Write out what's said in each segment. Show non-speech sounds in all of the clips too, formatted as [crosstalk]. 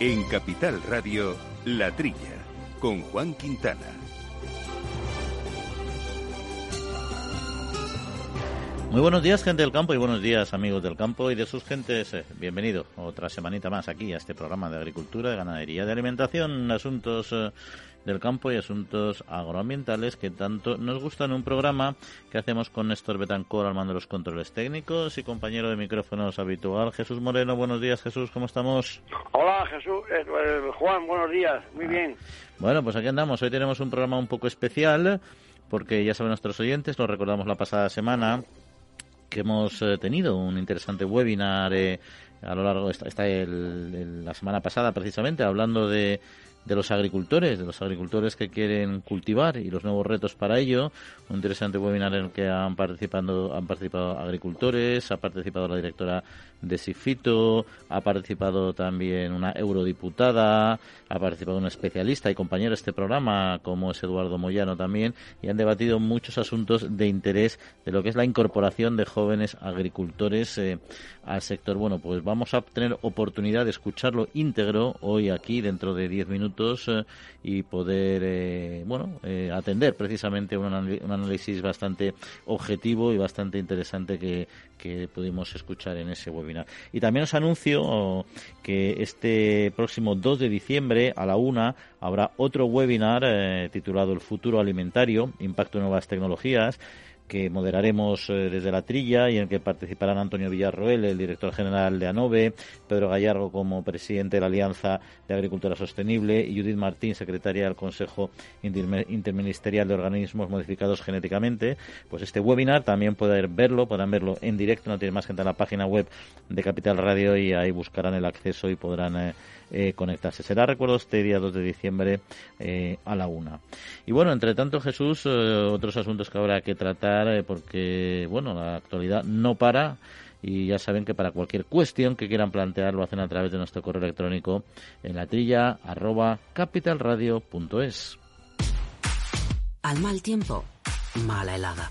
En Capital Radio, La Trilla, con Juan Quintana. Muy buenos días, gente del campo, y buenos días, amigos del campo y de sus gentes. Eh, bienvenido otra semanita más aquí a este programa de agricultura, de ganadería, de alimentación, asuntos eh, del campo y asuntos agroambientales que tanto nos gustan. Un programa que hacemos con Néstor Betancor al mando de los controles técnicos y compañero de micrófonos habitual, Jesús Moreno. Buenos días, Jesús, ¿cómo estamos? Hola, Jesús. Eh, eh, Juan, buenos días. Muy ah. bien. Bueno, pues aquí andamos. Hoy tenemos un programa un poco especial porque ya saben nuestros oyentes, lo recordamos la pasada semana, que hemos eh, tenido un interesante webinar a lo largo de esta, la semana pasada precisamente hablando de de los agricultores, de los agricultores que quieren cultivar y los nuevos retos para ello. Un interesante webinar en el que han participado, han participado agricultores, ha participado la directora de Sifito, ha participado también una eurodiputada, ha participado un especialista y compañero de este programa como es Eduardo Moyano también y han debatido muchos asuntos de interés de lo que es la incorporación de jóvenes agricultores eh, al sector. Bueno, pues vamos a tener oportunidad de escucharlo íntegro hoy aquí dentro de diez minutos eh, y poder, eh, bueno, eh, atender precisamente un, un, análisis bastante objetivo y bastante interesante que, que pudimos escuchar en ese webinar. Y también os anuncio que este próximo 2 de diciembre a la una habrá otro webinar titulado El futuro alimentario, impacto de nuevas tecnologías que moderaremos eh, desde la trilla y en el que participarán Antonio Villarroel, el director general de ANOVE, Pedro Gallardo como presidente de la Alianza de Agricultura Sostenible y Judith Martín, secretaria del Consejo Interministerial de Organismos Modificados Genéticamente. Pues este webinar también pueden verlo, podrán verlo en directo, no tiene más que entrar a la página web de Capital Radio y ahí buscarán el acceso y podrán eh, eh, conectarse. Será, recuerdo, este día 2 de diciembre eh, a la una. Y bueno, entre tanto, Jesús, otros asuntos que habrá que tratar porque, bueno, la actualidad no para y ya saben que para cualquier cuestión que quieran plantear lo hacen a través de nuestro correo electrónico en la trilla arroba capitalradio.es. Al mal tiempo, mala helada.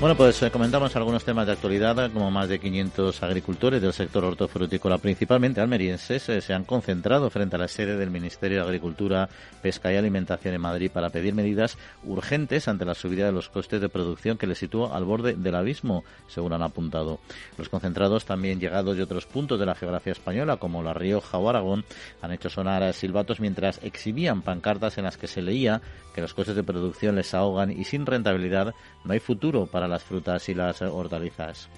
Bueno, pues eh, comentamos algunos temas de actualidad, como más de 500 agricultores del sector hortofrutícola, principalmente almerienses, eh, se han concentrado frente a la sede del Ministerio de Agricultura, Pesca y Alimentación en Madrid para pedir medidas urgentes ante la subida de los costes de producción que les sitúa al borde del abismo, según han apuntado. Los concentrados, también llegados de otros puntos de la geografía española, como La Rioja o Aragón, han hecho sonar silbatos mientras exhibían pancartas en las que se leía que los costes de producción les ahogan y sin rentabilidad no hay futuro para las frutas y las hortalizas.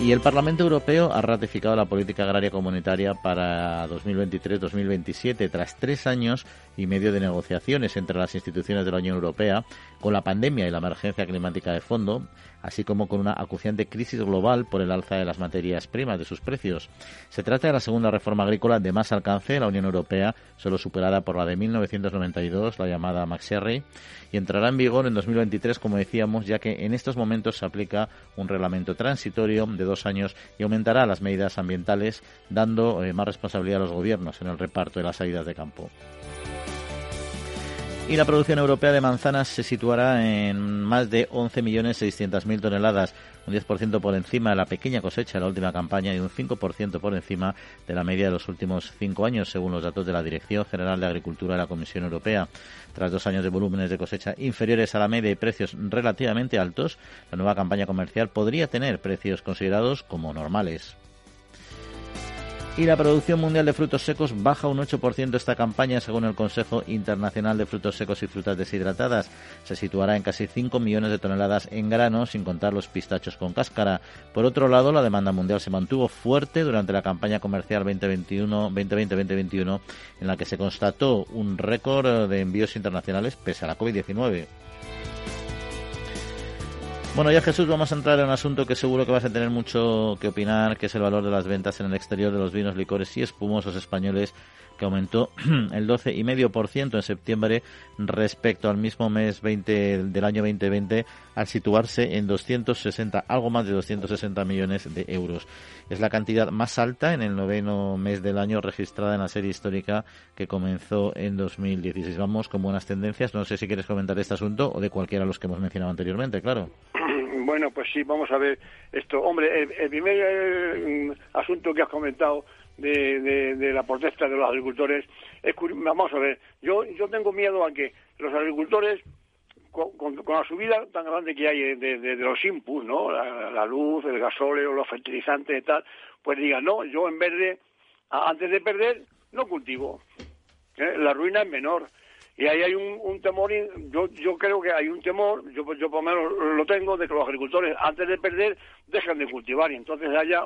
Y el Parlamento Europeo ha ratificado la política agraria comunitaria para 2023-2027 tras tres años y medio de negociaciones entre las instituciones de la Unión Europea, con la pandemia y la emergencia climática de fondo, así como con una acuciante crisis global por el alza de las materias primas de sus precios. Se trata de la segunda reforma agrícola de más alcance de la Unión Europea, solo superada por la de 1992, la llamada McSherry, y entrará en vigor en 2023, como decíamos, ya que en estos momentos se aplica un reglamento transitorio de dos años y aumentará las medidas ambientales, dando eh, más responsabilidad a los gobiernos en el reparto de las salidas de campo. Y la producción europea de manzanas se situará en más de 11.600.000 toneladas, un 10% por encima de la pequeña cosecha de la última campaña y un 5% por encima de la media de los últimos cinco años, según los datos de la Dirección General de Agricultura de la Comisión Europea. Tras dos años de volúmenes de cosecha inferiores a la media y precios relativamente altos, la nueva campaña comercial podría tener precios considerados como normales. Y la producción mundial de frutos secos baja un 8% esta campaña, según el Consejo Internacional de Frutos Secos y Frutas Deshidratadas. Se situará en casi 5 millones de toneladas en grano, sin contar los pistachos con cáscara. Por otro lado, la demanda mundial se mantuvo fuerte durante la campaña comercial 2021-2020-2021, en la que se constató un récord de envíos internacionales pese a la COVID-19. Bueno, ya Jesús, vamos a entrar en un asunto que seguro que vas a tener mucho que opinar, que es el valor de las ventas en el exterior de los vinos, licores y espumosos españoles que aumentó [clears throat] el 12,5% en septiembre respecto al mismo mes 20 del año 2020, al situarse en 260, algo más de 260 millones de euros. Es la cantidad más alta en el noveno mes del año registrada en la serie histórica que comenzó en 2016. Vamos con buenas tendencias. No sé si quieres comentar este asunto o de cualquiera de los que hemos mencionado anteriormente, claro. Bueno, pues sí, vamos a ver esto. Hombre, el, primer eh, asunto que has comentado de, de, la protesta de los agricultores es vamos a ver. Yo yo tengo miedo a que los agricultores con, la subida tan grande que hay de, los inputs, ¿no? La, luz, el gasóleo, los fertilizantes y tal, pues digan, no, yo en vez de, antes de perder, no cultivo. ¿eh? La ruina es menor. Y ahí hay un, temor, yo, yo creo que hay un temor, yo, yo por lo menos lo tengo, de que los agricultores antes de perder dejan de cultivar y entonces haya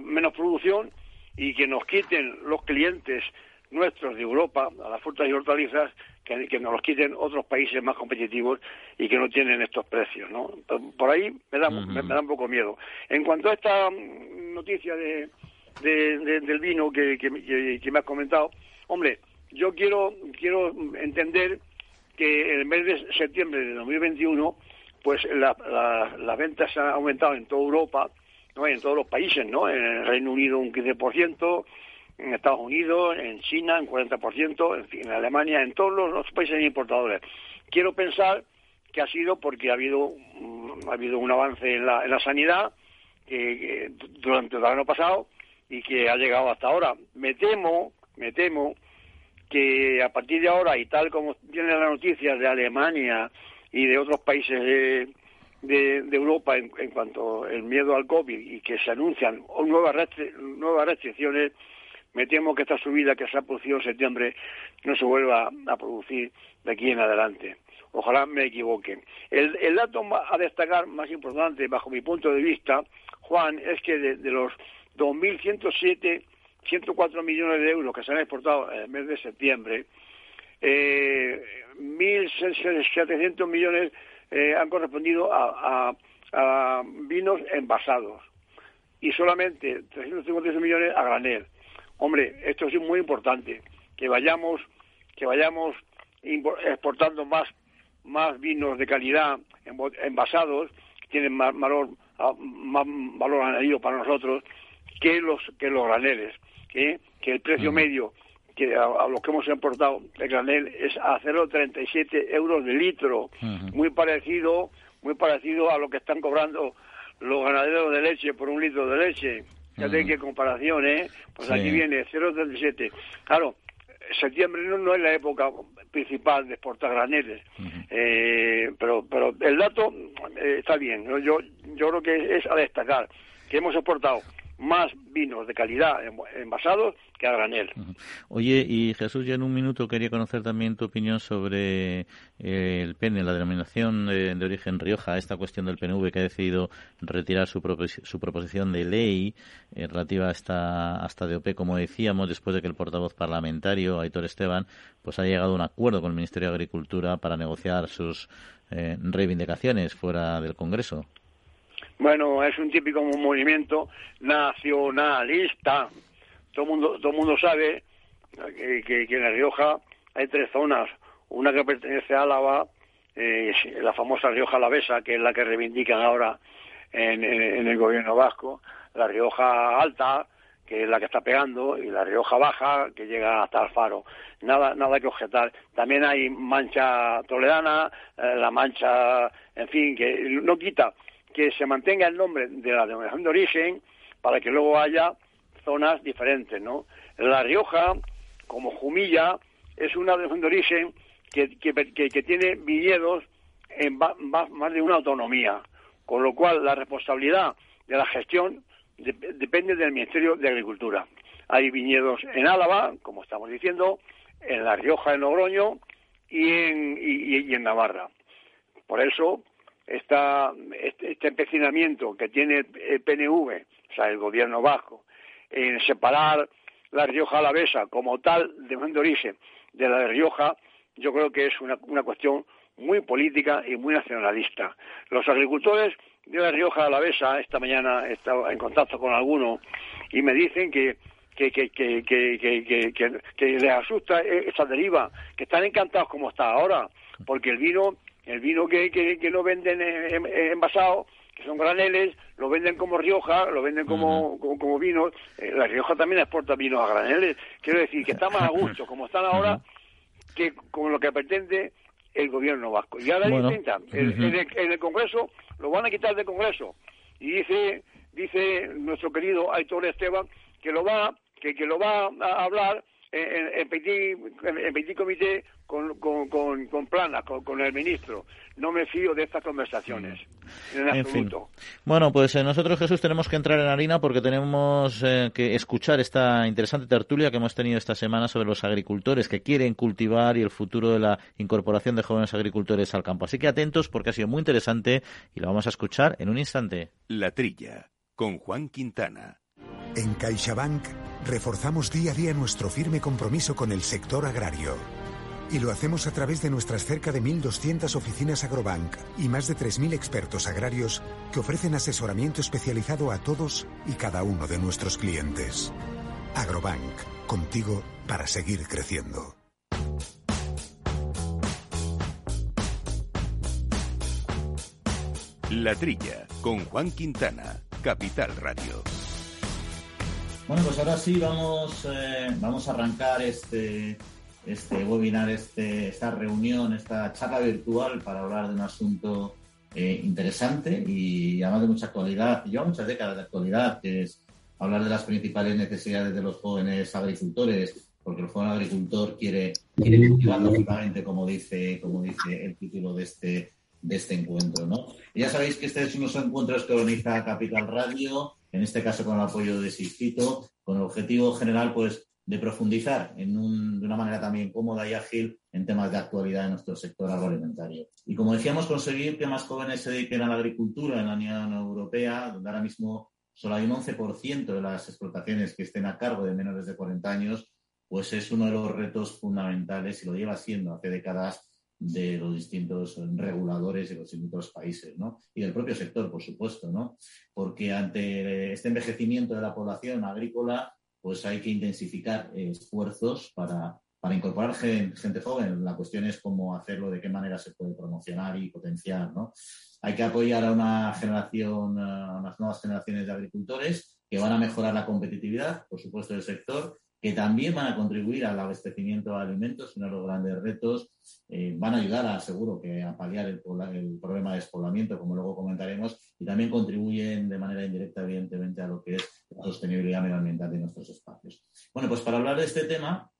menos producción y que nos quiten los clientes nuestros de Europa a las frutas y hortalizas que, que, nos los quiten otros países más competitivos y que no tienen estos precios, ¿no? Por ahí me da, me, da un poco miedo. En cuanto a esta noticia de, del vino que, que, me has comentado, hombre, yo quiero, quiero entender que el mes de septiembre de 2021, pues las ventas han aumentado en toda Europa, ¿no? en todos los países, ¿no? En el Reino Unido un 15%, en Estados Unidos, en China en 40%, en, en Alemania, en todos los, países importadores. Quiero pensar que ha sido porque ha habido, mm, ha habido un avance en la, en la sanidad que, durante el año pasado y que ha llegado hasta ahora. Me temo, me temo que a partir de ahora, y tal como vienen las noticias de Alemania y de otros países de, de, Europa en, cuanto al miedo al COVID y que se anuncian nuevas, nuevas restricciones, me temo que esta subida que se ha producido en septiembre no se vuelva a producir de aquí en adelante. Ojalá me equivoque. El, el dato a destacar más importante, bajo mi punto de vista, Juan, es que de, de los 2.107 104 millones de euros que se han exportado en el mes de septiembre, eh, 1.700 millones eh, han correspondido a, vinos envasados y solamente 356 millones a granel. Hombre, esto es muy importante, que vayamos, que vayamos exportando más, más vinos de calidad envasados, que tienen más valor, más valor añadido para nosotros, que los, que los graneles que, el precio medio que a, lo que hemos importado de granel es a 0,37 euros de litro, muy parecido muy parecido a lo que están cobrando los ganaderos de leche por un litro de leche. Ya uh qué comparación, ¿eh? Pues aquí viene 0,37. Claro, septiembre no, es la época principal de exportar graneles, eh, pero pero el dato eh, está bien. Yo yo creo que es a destacar que hemos exportado más vinos de calidad envasados que a granel. Oye, y Jesús, ya en un minuto quería conocer también tu opinión sobre eh, el PEN, la denominación de, origen Rioja, esta cuestión del PNV que ha decidido retirar su, su proposición de ley eh, relativa a esta, hasta DOP, como decíamos, después de que el portavoz parlamentario, Aitor Esteban, pues ha llegado a un acuerdo con el Ministerio de Agricultura para negociar sus eh, reivindicaciones fuera del Congreso. Bueno, es un típico movimiento nacionalista. Todo mundo, todo mundo sabe que, que, en La Rioja hay tres zonas. Una que pertenece a Álava, eh, la famosa Rioja Alavesa, que es la que reivindican ahora en, el gobierno vasco. La Rioja Alta, que es la que está pegando, y la Rioja Baja, que llega hasta Alfaro. Nada, nada que objetar. También hay mancha toledana, eh, la mancha, en fin, que no quita que se mantenga el nombre de la denominación de origen para que luego haya zonas diferentes, ¿no? La Rioja, como Jumilla, es una denominación de origen que, que, tiene viñedos en más, de una autonomía, con lo cual la responsabilidad de la gestión depende del Ministerio de Agricultura. Hay viñedos en Álava, como estamos diciendo, en La Rioja, en Logroño y en, y en Navarra. Por eso, esta, este, este, empecinamiento que tiene el PNV, o sea, el gobierno vasco, en separar la Rioja Alavesa como tal de origen de la de Rioja, yo creo que es una, una cuestión muy política y muy nacionalista. Los agricultores de la Rioja Alavesa, esta mañana he estado en contacto con algunos y me dicen que, que, que, que, que, les asusta esa deriva, que están encantados como está ahora, porque el vino, el vino que, que, lo venden envasado, que son graneles, lo venden como Rioja, lo venden como, como, vino. Eh, la Rioja también exporta vinos a graneles. Quiero decir que está más a gusto, como están ahora, que con lo que pretende el gobierno vasco. Y ahora bueno. intentan, en, el, Congreso, lo van a quitar del Congreso. Y dice, dice nuestro querido Aitor Esteban que lo va, que, que lo va a hablar en, en, petit, en petit comité con, con, con, con Plana, con, el ministro. No me fío de estas conversaciones. En, absoluto. Bueno, pues eh, nosotros, Jesús, tenemos que entrar en harina porque tenemos eh, que escuchar esta interesante tertulia que hemos tenido esta semana sobre los agricultores que quieren cultivar y el futuro de la incorporación de jóvenes agricultores al campo. Así que atentos porque ha sido muy interesante y lo vamos a escuchar en un instante. La Trilla, con Juan Quintana. En CaixaBank reforzamos día a día nuestro firme compromiso con el sector agrario. Y lo hacemos a través de nuestras cerca de 1.200 oficinas Agrobank y más de 3.000 expertos agrarios que ofrecen asesoramiento especializado a todos y cada uno de nuestros clientes. Agrobank, contigo para seguir creciendo. La Trilla, con Juan Quintana, Capital Radio. Bueno, pues ahora sí vamos, eh, vamos a arrancar este, este webinar, este, esta reunión, esta charla virtual para hablar de un asunto eh, interesante y además de mucha actualidad. Lleva muchas décadas de actualidad, que es hablar de las principales necesidades de los jóvenes agricultores, porque el joven agricultor quiere, quiere cultivar lógicamente, como dice, como dice el título de este, de este encuentro. ¿no? ya sabéis que este es unos encuentros que organiza Capital Radio en este caso con el apoyo de Sistito, con el objetivo general pues de profundizar en de una manera también cómoda y ágil en temas de actualidad en nuestro sector agroalimentario. Y como decíamos, conseguir que más jóvenes se dediquen a la agricultura en la Unión Europea, donde ahora mismo solo hay un 11% de las explotaciones que estén a cargo de menores de 40 años, pues es uno de los retos fundamentales y lo lleva siendo hace décadas de los distintos reguladores de los distintos países, ¿no? Y del propio sector, por supuesto, ¿no? Porque ante este envejecimiento de la población agrícola, pues hay que intensificar esfuerzos para, para incorporar gente, joven. La cuestión es cómo hacerlo, de qué manera se puede promocionar y potenciar, ¿no? Hay que apoyar a una generación, a unas nuevas generaciones de agricultores que van a mejorar la competitividad, por supuesto, del sector que también van a contribuir al abastecimiento de alimentos, uno de los grandes retos, eh, van a ayudar, a, seguro, que a paliar el, problema de despoblamiento, como luego comentaremos, y también contribuyen de manera indirecta, evidentemente, a lo que es la sostenibilidad medioambiental de nuestros espacios. Bueno, pues para hablar de este tema,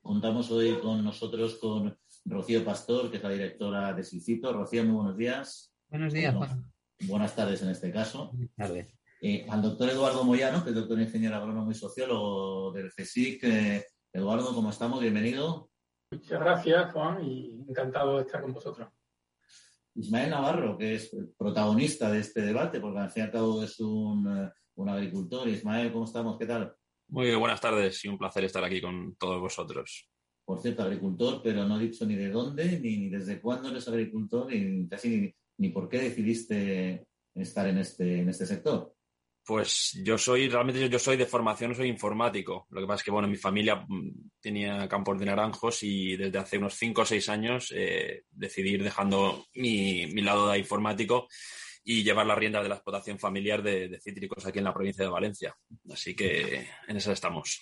contamos hoy con nosotros con Rocío Pastor, que es la directora de Sicito. Rocío, muy buenos días. Buenos días, Juan. Buenas tardes en este caso. Buenas tardes. Eh, al doctor Eduardo Moyano, que es doctor ingeniero agrónomo y sociólogo del CSIC. Eh, Eduardo, ¿cómo estamos? Bienvenido. Muchas gracias, Juan, y encantado de estar con vosotros. Ismael Navarro, que es protagonista de este debate, porque al fin y al cabo es un, eh, un agricultor. Ismael, ¿cómo estamos? ¿Qué tal? Muy buenas tardes y un placer estar aquí con todos vosotros. Por cierto, agricultor, pero no he dicho ni de dónde, ni, desde cuándo eres agricultor, ni casi ni, ni por qué decidiste estar en este, en este sector. Pues yo soy, realmente yo, soy de formación, soy informático. Lo que pasa es que, bueno, mi familia mm, tenía campos de naranjos y desde hace unos 5 o 6 años eh, decidí ir dejando mi, lado de informático y llevar la rienda de la explotación familiar de, cítricos aquí en la provincia de Valencia. Así que en eso estamos.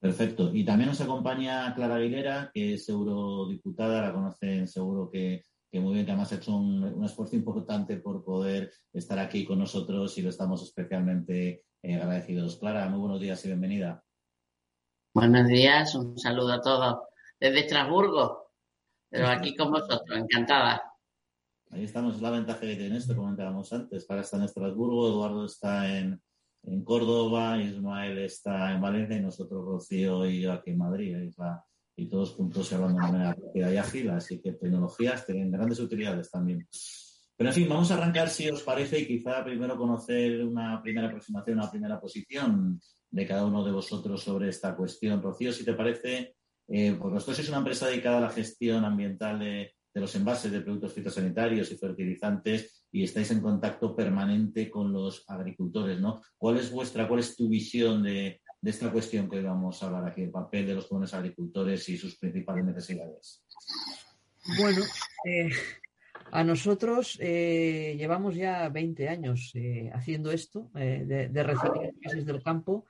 Perfecto. Y también nos acompaña Clara Aguilera, que es eurodiputada, la conocen seguro que que muy bien, que además ha hecho un, esfuerzo importante por poder estar aquí con nosotros y lo estamos especialmente eh, agradecidos. Clara, muy buenos días y bienvenida. Buenos días, un saludo a todos desde Estrasburgo, pero aquí con vosotros, encantada. Ahí estamos, es la ventaja que tiene esto, comentábamos antes. Clara está en Estrasburgo, Eduardo está en, Córdoba, Ismael está en Valencia y nosotros, Rocío y yo aquí en Madrid. Es la, y todos juntos hablando de manera rápida y ágil, así que tecnologías tienen grandes utilidades también. Pero en fin, vamos a arrancar, si os parece, y quizá primero conocer una primera aproximación, una primera posición de cada uno de vosotros sobre esta cuestión. Rocío, si te parece, eh, pues vosotros sois una empresa dedicada a la gestión ambiental de, de los envases de productos fitosanitarios y fertilizantes y estáis en contacto permanente con los agricultores, ¿no? ¿Cuál es vuestra, cuál es tu visión de, de esta cuestión que hoy vamos a hablar aquí, el papel de los jóvenes agricultores y sus principales necesidades? Bueno, eh, a nosotros eh, llevamos ya 20 años eh, haciendo esto, de, de recibir crisis del campo,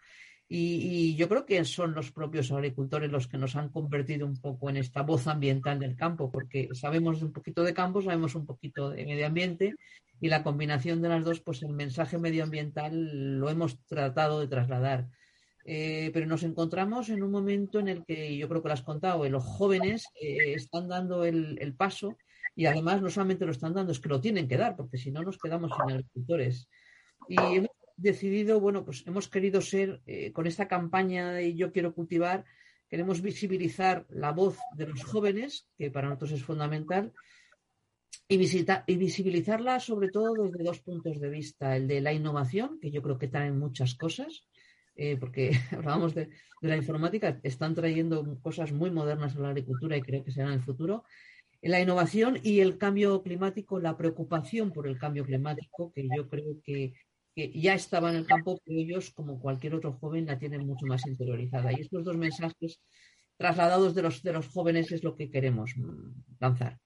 y, yo creo que son los propios agricultores los que nos han convertido un poco en esta voz ambiental del campo, porque sabemos un poquito de campo, sabemos un poquito de medio ambiente, y la combinación de las dos, pues el mensaje medioambiental lo hemos tratado de trasladar. Pero nos encontramos en un momento en el que yo creo que lo has contado, los jóvenes están dando el, paso y además no solamente lo están dando, es que lo tienen que dar, porque si no nos quedamos sin agricultores. Y hemos decidido, bueno, pues hemos querido ser, eh, con esta campaña de Yo quiero cultivar, queremos visibilizar la voz de los jóvenes, que para nosotros es fundamental, y, visita, y visibilizarla sobre todo desde dos puntos de vista. El de la innovación, que yo creo que traen muchas cosas, eh, porque [laughs] hablábamos de, la informática, están trayendo cosas muy modernas a la agricultura y creo que serán el futuro la innovación y el cambio climático, la preocupación por el cambio climático, que yo creo que, ya estaba en el campo, pero ellos, como cualquier otro joven, la tienen mucho más interiorizada. Y estos dos mensajes trasladados de los, de los jóvenes es lo que queremos lanzar.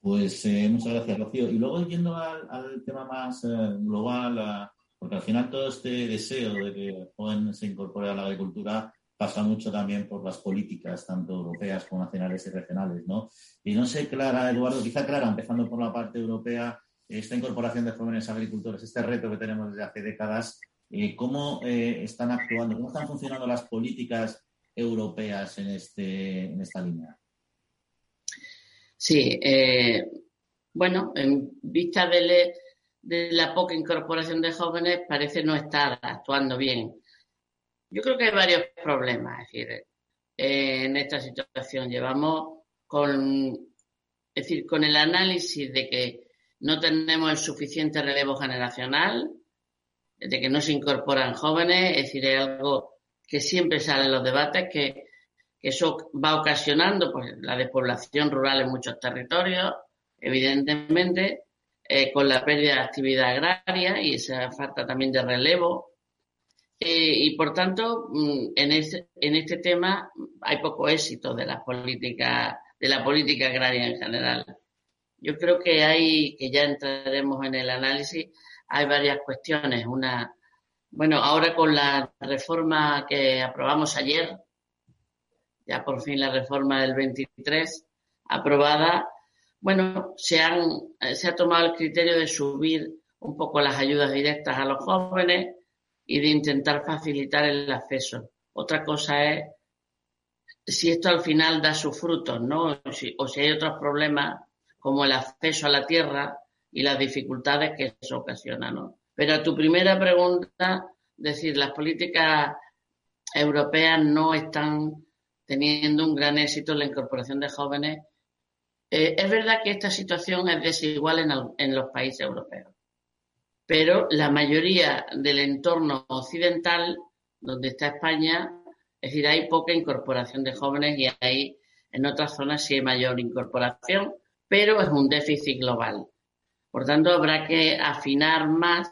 Pues eh, muchas gracias, Rocío. Y luego yendo al, tema más eh, global, porque al final todo este deseo de que el joven se incorpore a la agricultura pasa mucho también por las políticas, tanto europeas como nacionales y regionales, ¿no? Y no sé, Clara, Eduardo, quizá Clara, empezando por la parte europea, esta incorporación de jóvenes agricultores, este reto que tenemos desde hace décadas, eh, ¿cómo eh, están actuando, cómo están funcionando las políticas europeas en, este, en esta línea? Sí, eh, bueno, en vista de, de la poca incorporación de jóvenes, parece no estar actuando bien. Yo creo que hay varios problemas, es decir, eh, en esta situación llevamos con, decir, con el análisis de que no tenemos el suficiente relevo generacional, de que no se incorporan jóvenes, es decir, es algo que siempre sale en los debates, que, eso va ocasionando pues, la despoblación rural en muchos territorios, evidentemente, eh, con la pérdida de actividad agraria y esa falta también de relevo eh, y por tanto, mm, en este, en este tema hay poco éxito de la política, de la política agraria en general. Yo creo que hay, que ya entraremos en el análisis, hay varias cuestiones. Una, bueno, ahora con la reforma que aprobamos ayer, ya por fin la reforma del 23 aprobada, bueno, se han, se ha tomado el criterio de subir un poco las ayudas directas a los jóvenes, y de intentar facilitar el acceso. Otra cosa es si esto al final da sus frutos, ¿no? O si, hay otros problemas como el acceso a la tierra y las dificultades que eso ocasiona, ¿no? Pero a tu primera pregunta, decir, las políticas europeas no están teniendo un gran éxito en la incorporación de jóvenes. Eh, es verdad que esta situación es desigual en, los países europeos pero la mayoría del entorno occidental, donde está España, es decir, hay poca incorporación de jóvenes y hay en otras zonas sí hay mayor incorporación, pero es un déficit global. Por tanto, habrá que afinar más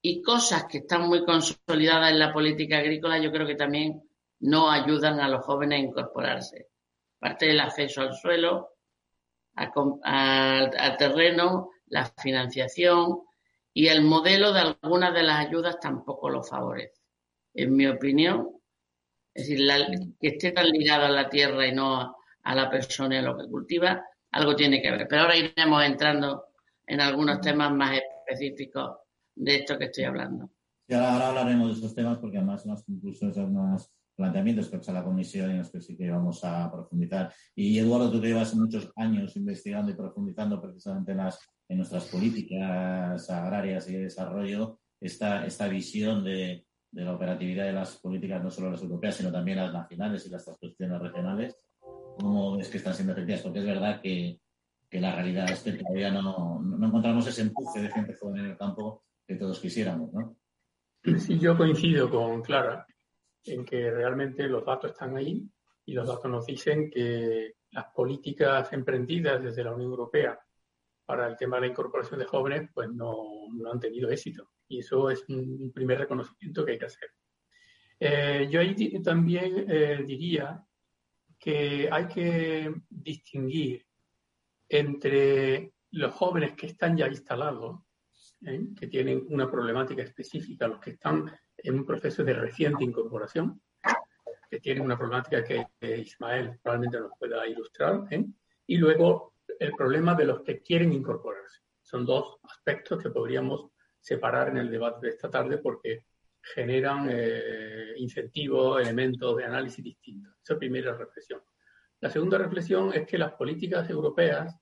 y cosas que están muy consolidadas en la política agrícola, yo creo que también no ayudan a los jóvenes a incorporarse. Parte del acceso al suelo, al terreno, la financiación, y el modelo de algunas de las ayudas tampoco lo favorece. En mi opinión, es decir, que esté tan ligado a la tierra y no a la persona y a lo que cultiva, algo tiene que ver. Pero ahora iremos entrando en algunos temas más específicos de esto que estoy hablando. Ahora, hablaremos de esos temas porque además más incluso son más planteamientos que ha hecho la comisión y en los que sí que vamos a profundizar. Y Eduardo, tú que llevas muchos años investigando y profundizando precisamente en las en nuestras políticas agrarias y de desarrollo esta, esta visión de, de, la operatividad de las políticas, no solo las europeas, sino también las nacionales y las cuestiones regionales. ¿Cómo es que están siendo efectivas? Porque es verdad que, que la realidad es que todavía no, no, encontramos ese empuje de gente joven en el campo que todos quisiéramos, ¿no? Sí, yo coincido con Clara en que realmente los datos están ahí y los datos nos dicen que las políticas emprendidas desde la Unión Europea para el tema de la incorporación de jóvenes, pues no, no han tenido éxito. Y eso es un primer reconocimiento que hay que hacer. Eh, yo ahí también eh, diría que hay que distinguir entre los jóvenes que están ya instalados, ¿eh? que tienen una problemática específica, los que están en un proceso de reciente incorporación, que tienen una problemática que Ismael probablemente nos pueda ilustrar, y luego el problema de los que quieren incorporarse. Son dos aspectos que podríamos separar en el debate de esta tarde porque generan eh, incentivos, elementos de análisis distintos. Esa primera reflexión. La segunda reflexión es que las políticas europeas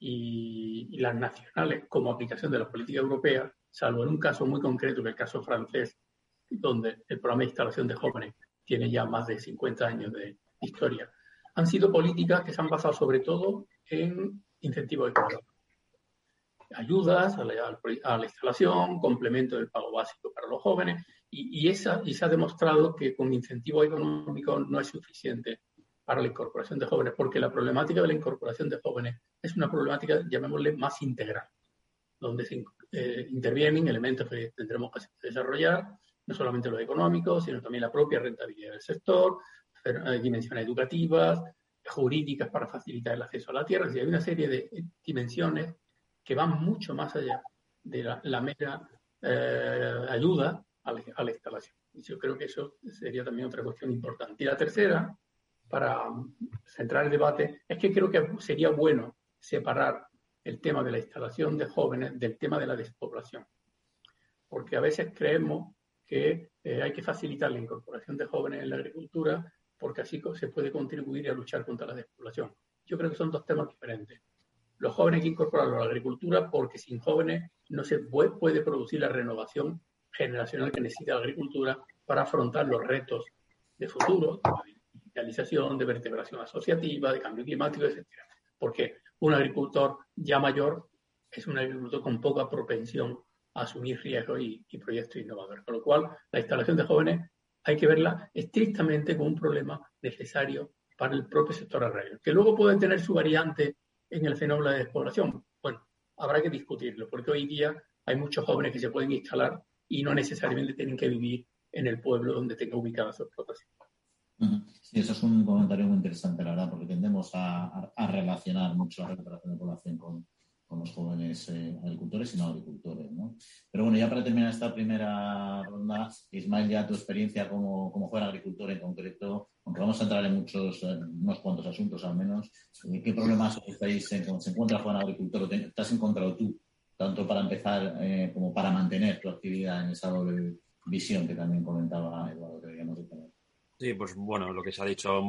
y, las nacionales como aplicación de las políticas europeas, salvo en un caso muy concreto, que el caso francés, donde el programa de instalación de jóvenes tiene ya más de 50 años de historia, han sido políticas que se han basado sobre todo en incentivos económicos ayudas a la, instalación, complemento del pago básico para los jóvenes, y, esa, y se ha demostrado que con incentivo económico no es suficiente para la incorporación de jóvenes, porque la problemática de la incorporación de jóvenes es una problemática, llamémosle, más integral, donde se eh, intervienen elementos que tendremos que desarrollar, no solamente los económicos, sino también la propia rentabilidad del sector, eh, dimensiones educativas, jurídicas para facilitar el acceso a la tierra, hay una serie de dimensiones que van mucho más allá de la, mera eh, ayuda a la, instalación. Y yo creo que eso sería también otra cuestión importante. Y la tercera, para centrar el debate, es que creo que sería bueno separar el tema de la instalación de jóvenes del tema de la despoblación. Porque a veces creemos que eh, hay que facilitar la incorporación de jóvenes en la agricultura porque así se puede contribuir a luchar contra la despoblación. Yo creo que son dos temas diferentes los jóvenes hay que incorporarlos a la agricultura porque sin jóvenes no se puede, producir la renovación generacional que necesita la agricultura para afrontar los retos de futuro, de digitalización, de vertebración asociativa, de cambio climático, etc. Porque un agricultor ya mayor es un agricultor con poca propensión a asumir riesgos y, proyectos innovadores. Con lo cual, la instalación de jóvenes hay que verla estrictamente como un problema necesario para el propio sector agrario, que luego puede tener su variante en el fenómeno de despoblación? Bueno, habrá que discutirlo, porque hoy día hay muchos jóvenes que se pueden instalar y no necesariamente tienen que vivir en el pueblo donde tenga ubicada su explotación. Sí, eso es un comentario muy interesante, la verdad, porque tendemos a, relacionar mucho la recuperación de población con, con los jóvenes eh, agricultores y no agricultores. ¿no? Pero bueno, ya para terminar esta primera ronda, Ismael, ya tu experiencia como, como joven agricultor en concreto, aunque vamos a entrar en muchos, unos cuantos asuntos al menos, eh, ¿qué problemas estáis, en, se encuentra joven agricultor? ¿Te has encontrado tú, tanto para empezar eh, como para mantener tu actividad en esa doble visión que también comentaba Eduardo que de tener? Sí, pues bueno, lo que se ha dicho,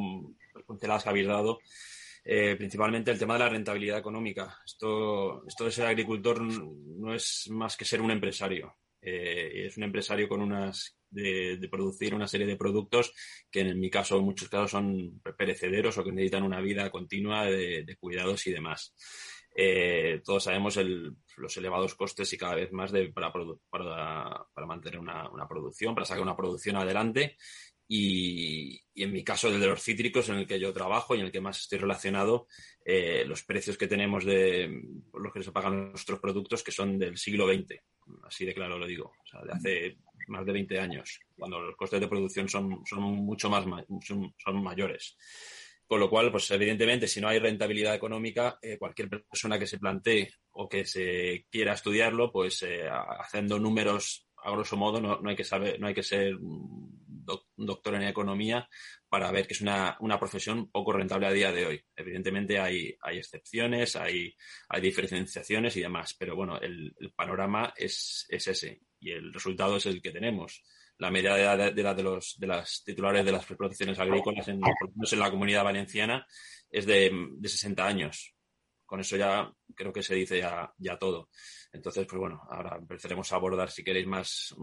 pues, las que habéis dado, eh, principalmente el tema de la rentabilidad económica. Esto, esto de ser agricultor no es más que ser un empresario. Eh, es un empresario con unas de, producir una serie de productos que en mi caso, en muchos casos, son perecederos o que necesitan una vida continua de, cuidados y demás. Eh, todos sabemos los elevados costes y cada vez más de, para, para, mantener una, una, producción, para sacar una producción adelante y, en mi caso, el de los cítricos, en el que yo trabajo y en el que más estoy relacionado, eh, los precios que tenemos de los que se pagan nuestros productos, que son del siglo XX, así de claro lo digo, o sea, de hace más de 20 años, cuando los costes de producción son, son mucho más son, mayores. Con lo cual, pues evidentemente, si no hay rentabilidad económica, eh, cualquier persona que se plantee o que se quiera estudiarlo, pues eh, haciendo números a grosso modo, no, no, hay que saber, no hay que ser doctor en economía para ver que es una, profesión poco rentable a día de hoy. Evidentemente hay, hay excepciones, hay, hay diferenciaciones y demás, pero bueno, el, panorama es, ese y el resultado es el que tenemos. La media de edad de, de, los, de las titulares de las explotaciones agrícolas, en, en la comunidad valenciana, es de, de 60 años. Con eso ya creo que se dice ya, ya todo. Entonces, pues bueno, ahora empezaremos a abordar, si queréis, más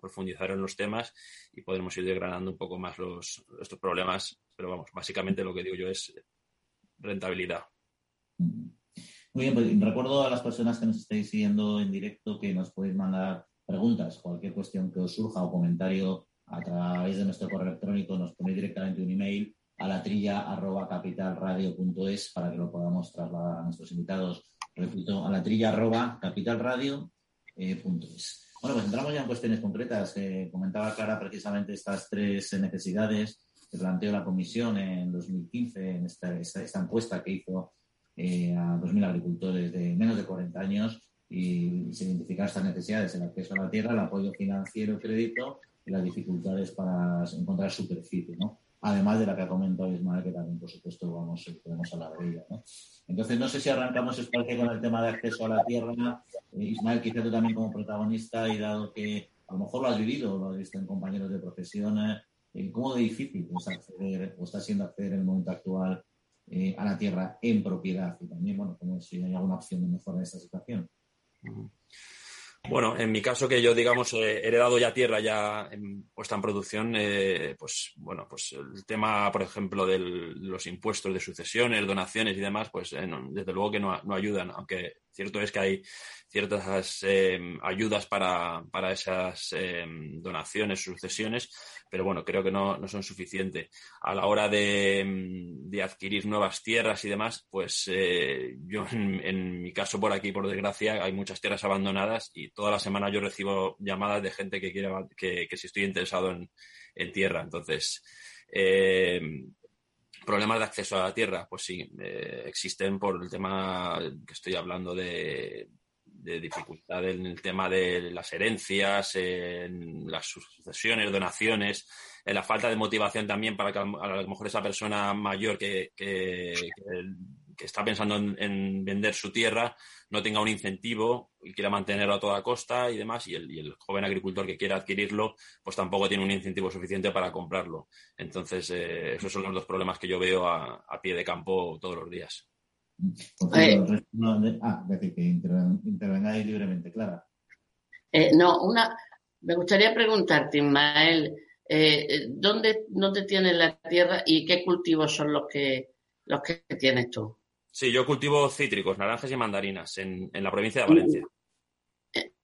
profundizar en los temas y podremos ir desgranando un poco más los, estos problemas. Pero vamos, básicamente lo que digo yo es rentabilidad. Muy bien, pues recuerdo a las personas que nos estáis siguiendo en directo que nos podéis mandar preguntas, cualquier cuestión que os surja o comentario a través de nuestro correo electrónico, nos ponéis directamente un email a la trilla arroba capitalradio.es para que lo podamos trasladar a nuestros invitados. Repito, a la trilla arroba capitalradio.es. Bueno, pues entramos ya en cuestiones concretas. Comentaba Clara precisamente estas tres necesidades que planteó la Comisión en 2015, en esta, esta, encuesta que hizo eh, a 2.000 agricultores de menos de 40 años y, se identificaron estas necesidades, el acceso a la tierra, el apoyo financiero, crédito y las dificultades para encontrar superficie, ¿no? Además de la que ha comentado Ismael, que también, por supuesto, vamos, podemos hablar de ella, ¿no? Entonces, no sé si arrancamos espacio con el tema de acceso a la tierra. Eh, Ismael, quizá tú también como protagonista y dado que a lo mejor lo has vivido, lo has visto en compañeros de profesión, eh, ¿cómo de difícil es acceder o está siendo acceder en el momento actual eh, a la tierra en propiedad? Y también, bueno, como si hay alguna opción de mejorar esta situación. Bueno, en mi caso que yo, digamos, he heredado ya tierra ya en, puesta en producción, eh, pues bueno, pues el tema, por ejemplo, de los impuestos de sucesiones, donaciones y demás, pues eh, desde luego que no, no, ayudan, aunque cierto es que hay ciertas em, ayudas para, para esas em, donaciones, sucesiones, pero bueno, creo que no, no son suficientes. A la hora de, em, de, adquirir nuevas tierras y demás, pues eh, yo [laughs] en, mi caso por aquí, por desgracia, hay muchas tierras abandonadas y toda la semana yo recibo llamadas de gente que quiere que, que si estoy interesado en, en tierra. Entonces, problemas de acceso a la tierra, pues sí, eh, existen por el tema que estoy hablando de de dificultad en el tema de las herencias, en las sucesiones, donaciones, en la falta de motivación también para que a lo mejor esa persona mayor que, que, está pensando en, vender su tierra no tenga un incentivo y quiera mantenerlo a toda costa y demás, y el, y el joven agricultor que quiera adquirirlo, pues tampoco tiene un incentivo suficiente para comprarlo. Entonces, eh, esos son los dos problemas que yo veo a, a pie de campo todos los días. Eh, ah, decir, que intervengáis libremente, Clara. Eh, no, una, me gustaría preguntarte, Ismael, eh, ¿dónde, ¿dónde tienes la tierra y qué cultivos son los que, los que tienes tú? Sí, yo cultivo cítricos, naranjas y mandarinas en, en la provincia de Valencia.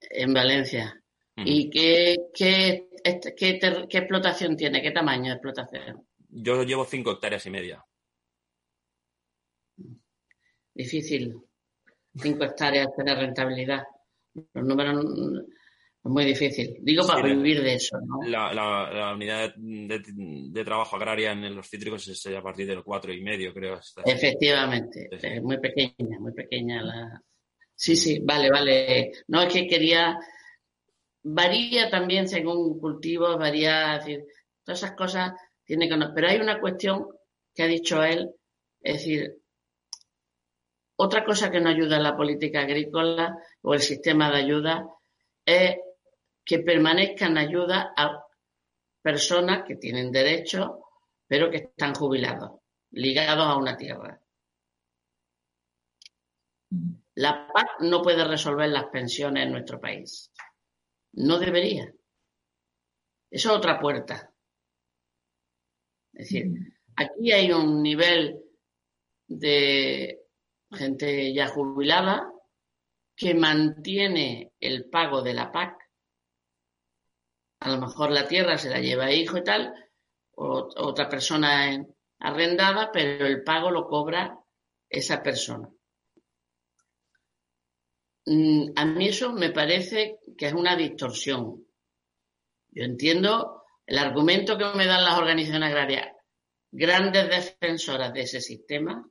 En Valencia. ¿Y qué, qué, qué, qué explotación tiene? ¿Qué tamaño de explotación? Yo llevo cinco hectáreas y media difícil. Cinco hectáreas tener rentabilidad. Los números muy difícil. Digo para vivir de eso. La, la, unidad de, trabajo agraria en los cítricos es a partir del cuatro y medio, creo. Efectivamente, es muy pequeña, muy pequeña la. Sí, sí, vale, vale. No es que quería. Varía también según cultivo, varía, decir, todas esas cosas tiene que. Pero hay una cuestión que ha dicho él, es decir, otra cosa que no ayuda a la política agrícola o el sistema de ayuda es que permanezcan ayuda a personas que tienen derecho, pero que están jubilados, ligados a una tierra. La PAC no puede resolver las pensiones en nuestro país. No debería. Eso es otra puerta. Es decir, aquí hay un nivel de gente ya jubilada, que mantiene el pago de la PAC. A lo mejor la tierra se la lleva hijo y tal, o otra persona arrendada, pero el pago lo cobra esa persona. Mm, a mí eso me parece que es una distorsión. Yo entiendo el argumento que me dan las organizaciones agrarias, grandes defensoras de ese sistema,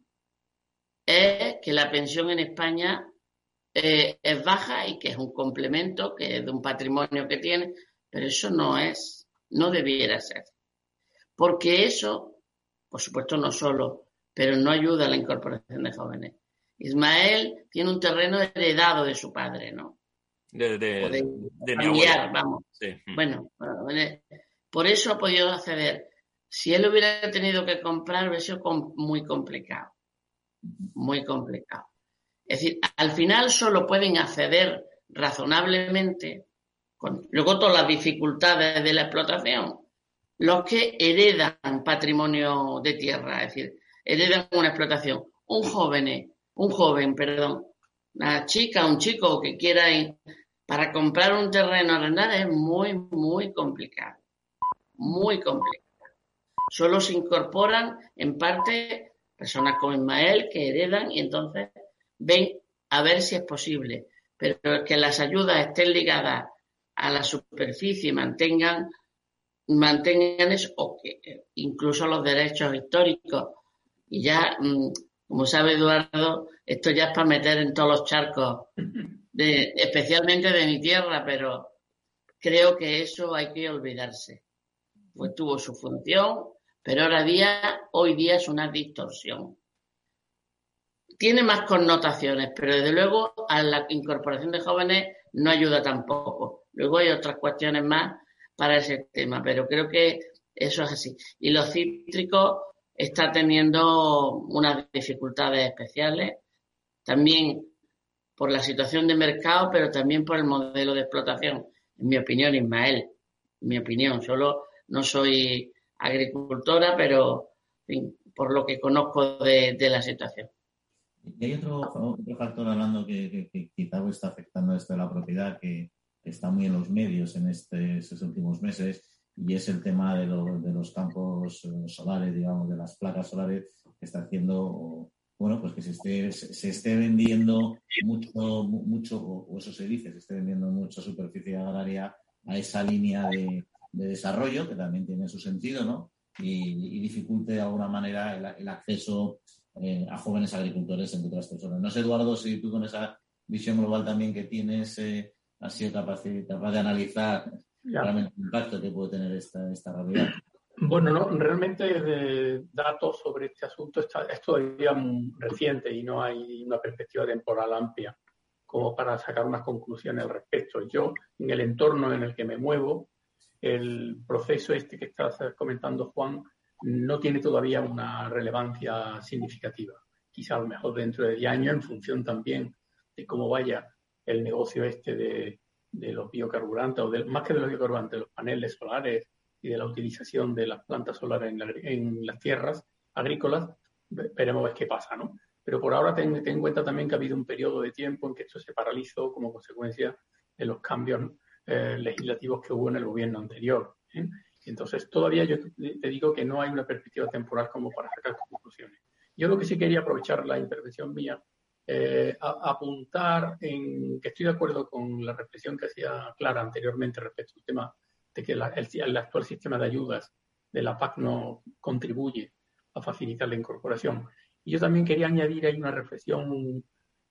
es que la pensión en España eh, es baja y que es un complemento, que es de un patrimonio que tiene, pero eso no es, no debiera ser. Porque eso, por supuesto, no solo, pero no ayuda a la incorporación de jóvenes. Ismael tiene un terreno heredado de su padre, ¿no? De, de, vamos. Bueno, por eso ha podido acceder. Si él hubiera tenido que comprar, hubiera sido muy complicado muy complicado. Es decir, al final solo pueden acceder razonablemente, con luego todas las dificultades de la explotación, los que heredan patrimonio de tierra, es decir, heredan una explotación. Un joven, un joven, perdón, una chica, un chico que quiera ir para comprar un terreno arrendar es muy, muy complicado. Muy complicado. Solo se incorporan en parte personas como Ismael que heredan y entonces ven a ver si es posible. Pero que las ayudas estén ligadas a la superficie, mantengan, mantengan eso, o que incluso los derechos históricos. Y ya, mm, como sabe Eduardo, esto ya es para meter en todos los charcos, [laughs] de, especialmente de mi tierra, pero creo que eso hay que olvidarse. Pues tuvo su función, pero ahora día, hoy día es una distorsión. Tiene más connotaciones, pero desde luego a la incorporación de jóvenes no ayuda tampoco. Luego hay otras cuestiones más para ese tema, pero creo que eso es así. Y los cítricos está teniendo unas dificultades especiales, también por la situación de mercado, pero también por el modelo de explotación. En mi opinión, Ismael, en mi opinión, solo no soy agricultora, pero por lo que conozco de, la situación. Hay otro, factor hablando que, quizá está afectando esto de la propiedad, que está muy en los medios en este, estos últimos meses, y es el tema de, de los campos eh, solares, digamos, de las placas solares, que está haciendo, bueno, pues que se esté, se, esté vendiendo mucho, mucho, o eso se dice, se esté vendiendo mucha superficie agraria a esa línea de, de desarrollo, que también tiene su sentido, ¿no? Y, dificulte de alguna manera el, acceso eh, a jóvenes agricultores, entre otras personas. No sé, Eduardo, si tú con esa visión global también que tienes eh, has sido capaz, capaz de analizar realmente el impacto que puede tener esta, esta realidad. Bueno, no, realmente de datos sobre este asunto está, es todavía reciente y no hay una perspectiva temporal amplia como para sacar unas conclusiones al respecto. Yo, en el entorno en el que me muevo, el proceso este que estás comentando, Juan, no tiene todavía una relevancia significativa. Quizá a lo mejor dentro de 10 años, en función también de cómo vaya el negocio este de, los biocarburantes, o más que de los biocarburantes, de los paneles solares y de la utilización de las plantas solares en, las tierras agrícolas, veremos ver qué pasa, ¿no? Pero por ahora ten, ten, en cuenta también que ha habido un periodo de tiempo en que esto se paralizó como consecuencia de los cambios eh, legislativos que hubo en el gobierno anterior. ¿eh? Entonces, todavía yo te digo que no hay una perspectiva temporal como para sacar conclusiones. Yo lo que sí quería aprovechar la intervención mía, eh, apuntar en que estoy de acuerdo con la reflexión que hacía Clara anteriormente respecto al tema de que el, actual sistema de ayudas de la PAC no contribuye a facilitar la incorporación. Y yo también quería añadir ahí una reflexión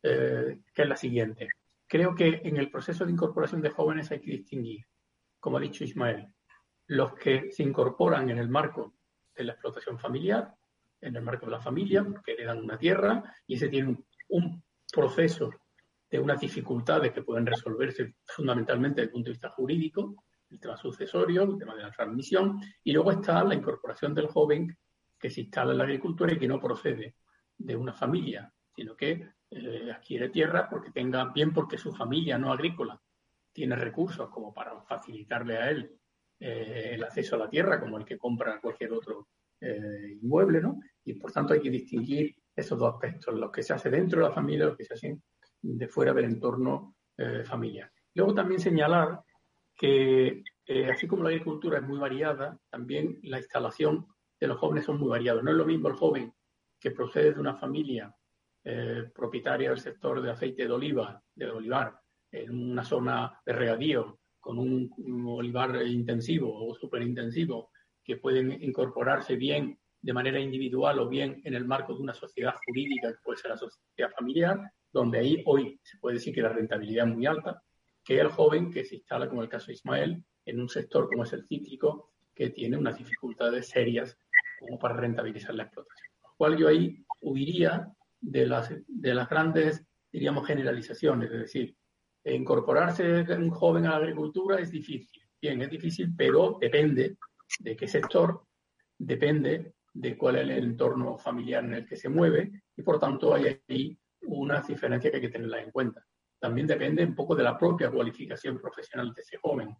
que es la siguiente. Creo que en el proceso de incorporación de jóvenes hay que distinguir, como ha dicho Ismael, los que se incorporan en el marco de la explotación familiar, en el marco de la familia, porque heredan una tierra y ese tiene un, proceso de unas dificultades que pueden resolverse fundamentalmente desde el punto de vista jurídico, el tema sucesorio, el tema de la transmisión, y luego está la incorporación del joven que se instala en la agricultura y que no procede de una familia, sino que eh, adquiere tierra porque tenga, bien porque su familia no agrícola tiene recursos como para facilitarle a él eh, el acceso a la tierra, como el que compra cualquier otro eh, inmueble, ¿no? Y por tanto hay que distinguir esos dos aspectos, lo que se hace dentro de la familia y lo que se hace de fuera del entorno familiar. Luego también señalar que así como la agricultura es muy variada, también la instalación de los jóvenes son muy variados. No es lo mismo el joven que procede de una familia eh, propietaria del sector de aceite de oliva, de olivar, en una zona de regadío con un, olivar intensivo o superintensivo que pueden incorporarse bien de manera individual o bien en el marco de una sociedad jurídica que puede ser la sociedad familiar, donde ahí hoy se puede decir que la rentabilidad es muy alta, que el joven que se instala, como el caso de Ismael, en un sector como es el cítrico, que tiene unas dificultades serias como para rentabilizar la explotación. Lo cual yo ahí huiría de las, de las grandes, diríamos, generalizaciones. Es decir, incorporarse un joven a la agricultura es difícil. Bien, es difícil, pero depende de qué sector, depende de cuál es el entorno familiar en el que se mueve y por tanto hay ahí unas diferencias que hay que tenerlas en cuenta. También depende un poco de la propia cualificación profesional de ese joven.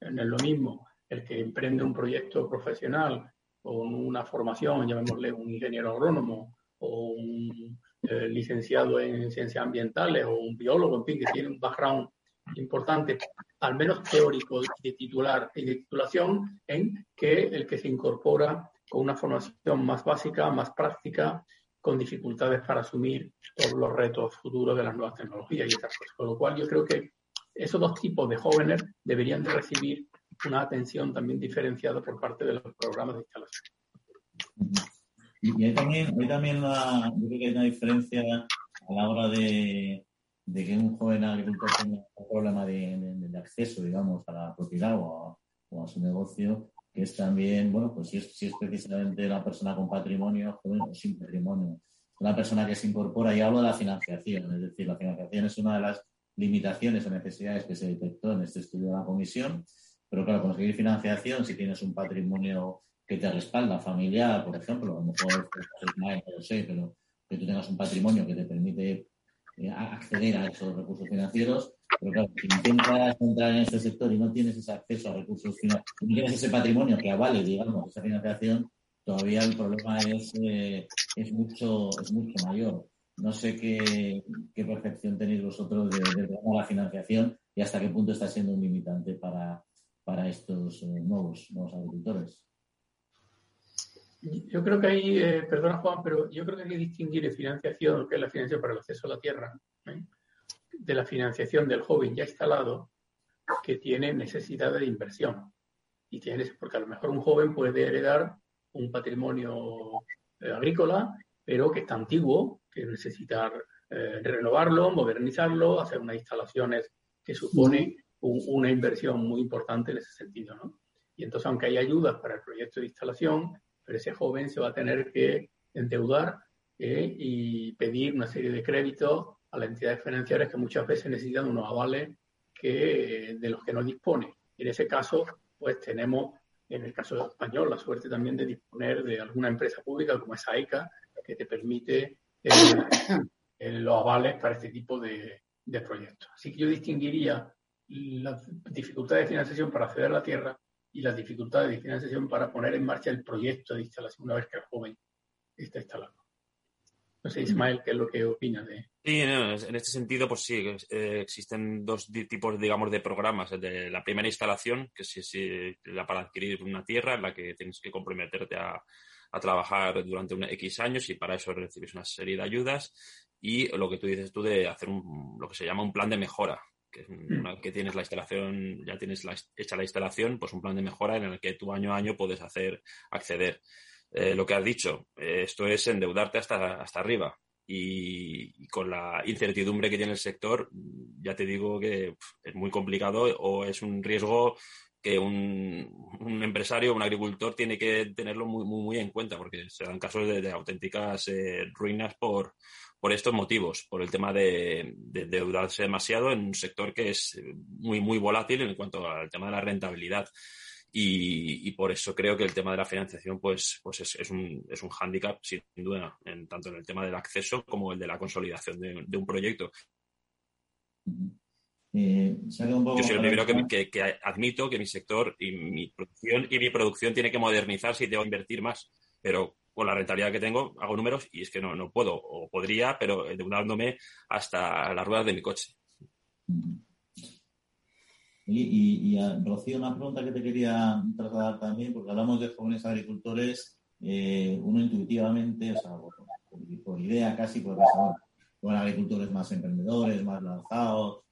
No es lo mismo el que emprende un proyecto profesional o una formación, llamémosle un ingeniero agrónomo o un eh, licenciado en ciencias ambientales o un biólogo, en fin, que tiene un background importante, al menos teórico de titular y de titulación, en que el que se incorpora con una formación más básica, más práctica, con dificultades para asumir todos los retos futuros de las nuevas tecnologías y estas cosas. Con lo cual yo creo que esos dos tipos de jóvenes deberían de recibir una atención también diferenciada por parte de los programas de instalación. Y hay también, hay también yo creo que hay una diferencia a la hora de, que un joven agricultor tenga un problema de, acceso, digamos, a la propiedad o a, su negocio, que es también, bueno, pues si es, si es precisamente una persona con patrimonio, joven o sin patrimonio, una persona que se incorpora, y hablo de la financiación, es decir, la financiación es una de las limitaciones o necesidades que se detectó en este estudio de la comisión, pero claro, conseguir financiación si tienes un patrimonio que te respalda, familiar, por ejemplo, a lo mejor no lo sé, pero que tú tengas un patrimonio que te permite eh, acceder a esos recursos financieros, pero claro, si intentas entrar en este sector y no tienes ese acceso a recursos financieros, no tienes ese patrimonio que avale, digamos, esa financiación, todavía el problema es, eh, es, mucho, es mucho mayor. No sé qué, qué percepción tenéis vosotros de, de, la financiación y hasta qué punto está siendo un limitante para, para estos eh, nuevos, nuevos agricultores. Yo creo que hay, eh, perdona Juan, pero yo creo que hay que distinguir de financiación, que es la financiación para el acceso a la tierra, ¿eh? de la financiación del joven ya instalado que tiene necesidad de inversión. Y tiene, porque a lo mejor un joven puede heredar un patrimonio agrícola, pero que está antiguo, que necesita eh, renovarlo, modernizarlo, hacer unas instalaciones que supone una inversión muy importante en ese sentido. ¿no? Y entonces, aunque hay ayudas para el proyecto de instalación, pero ese joven se va a tener que endeudar eh, y pedir una serie de créditos a las entidades financieras que muchas veces necesitan unos avales que, de los que no dispone. En ese caso, pues tenemos, en el caso español, la suerte también de disponer de alguna empresa pública como es AICA, que te permite eh, [coughs] eh, los avales para este tipo de, proyectos. Así que yo distinguiría las dificultades de financiación para acceder a la tierra y las dificultades de financiación para poner en marcha el proyecto de instalación una vez que el joven está instalado. No sé, Ismael, ¿qué es lo que opina de...? Sí, en este sentido, pues sí, eh, existen dos tipos, digamos, de programas. De la primera instalación, que es la para adquirir una tierra en la que tienes que comprometerte a, a trabajar durante un X años y para eso recibes una serie de ayudas y lo que tú dices tú de hacer un, lo que se llama un plan de mejora, que es una que tienes la instalación, ya tienes la, hecha la instalación, pues un plan de mejora en el que tú año a año puedes hacer acceder. Eh, lo que has dicho, eh, esto es endeudarte hasta, hasta arriba. Y, con la incertidumbre que tiene el sector, ya te digo que es muy complicado o es un riesgo un, empresario, un agricultor tiene que tenerlo muy, muy, en cuenta, porque se dan casos de, auténticas eh, ruinas por, por estos motivos, por el tema de, de, endeudarse demasiado en un sector que es muy, muy volátil en cuanto al tema de la rentabilidad. Y, por eso creo que el tema de la financiación pues, pues es, un, es un hándicap, sin duda, en, tanto en el tema del acceso como el de la consolidación de, de un proyecto. Eh, Yo soy el primero que, admito que mi sector y mi producción y mi producción tiene que modernizarse y debo invertir más, pero con la rentabilidad que tengo hago números y es que no, no puedo, o podría, pero endeudándome hasta las ruedas de mi coche. Y, y, Rocío, una pregunta que te quería trasladar también, porque hablamos de jóvenes agricultores, eh, uno intuitivamente, o sea, por, idea casi, porque son agricultores más emprendedores, más lanzados,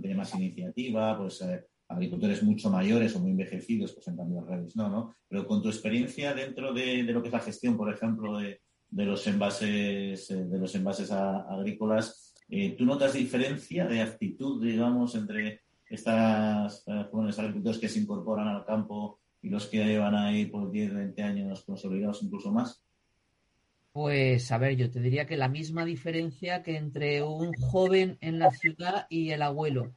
tiene más iniciativa, pues eh, agricultores mucho mayores o muy envejecidos, pues en cambio al revés, no, ¿no? Pero con tu experiencia dentro de, lo que es la gestión, por ejemplo, de, los envases, eh, de los envases agrícolas, eh, ¿tú notas diferencia de actitud, digamos, entre estas jóvenes agricultores que se incorporan al campo y los que llevan ahí por 10, 20 años consolidados, incluso más? Pues a ver, yo te diría que la misma diferencia que entre un joven en la ciudad y el abuelo.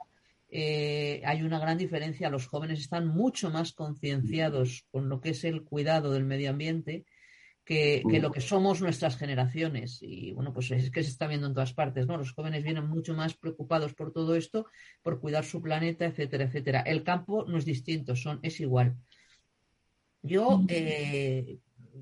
Eh, hay una gran diferencia. Los jóvenes están mucho más concienciados con lo que es el cuidado del medio ambiente que, lo que somos nuestras generaciones. Y bueno, pues es que se está viendo en todas partes, ¿no? Los jóvenes vienen mucho más preocupados por todo esto, por cuidar su planeta, etcétera, etcétera. El campo no es distinto, son, es igual. Yo eh,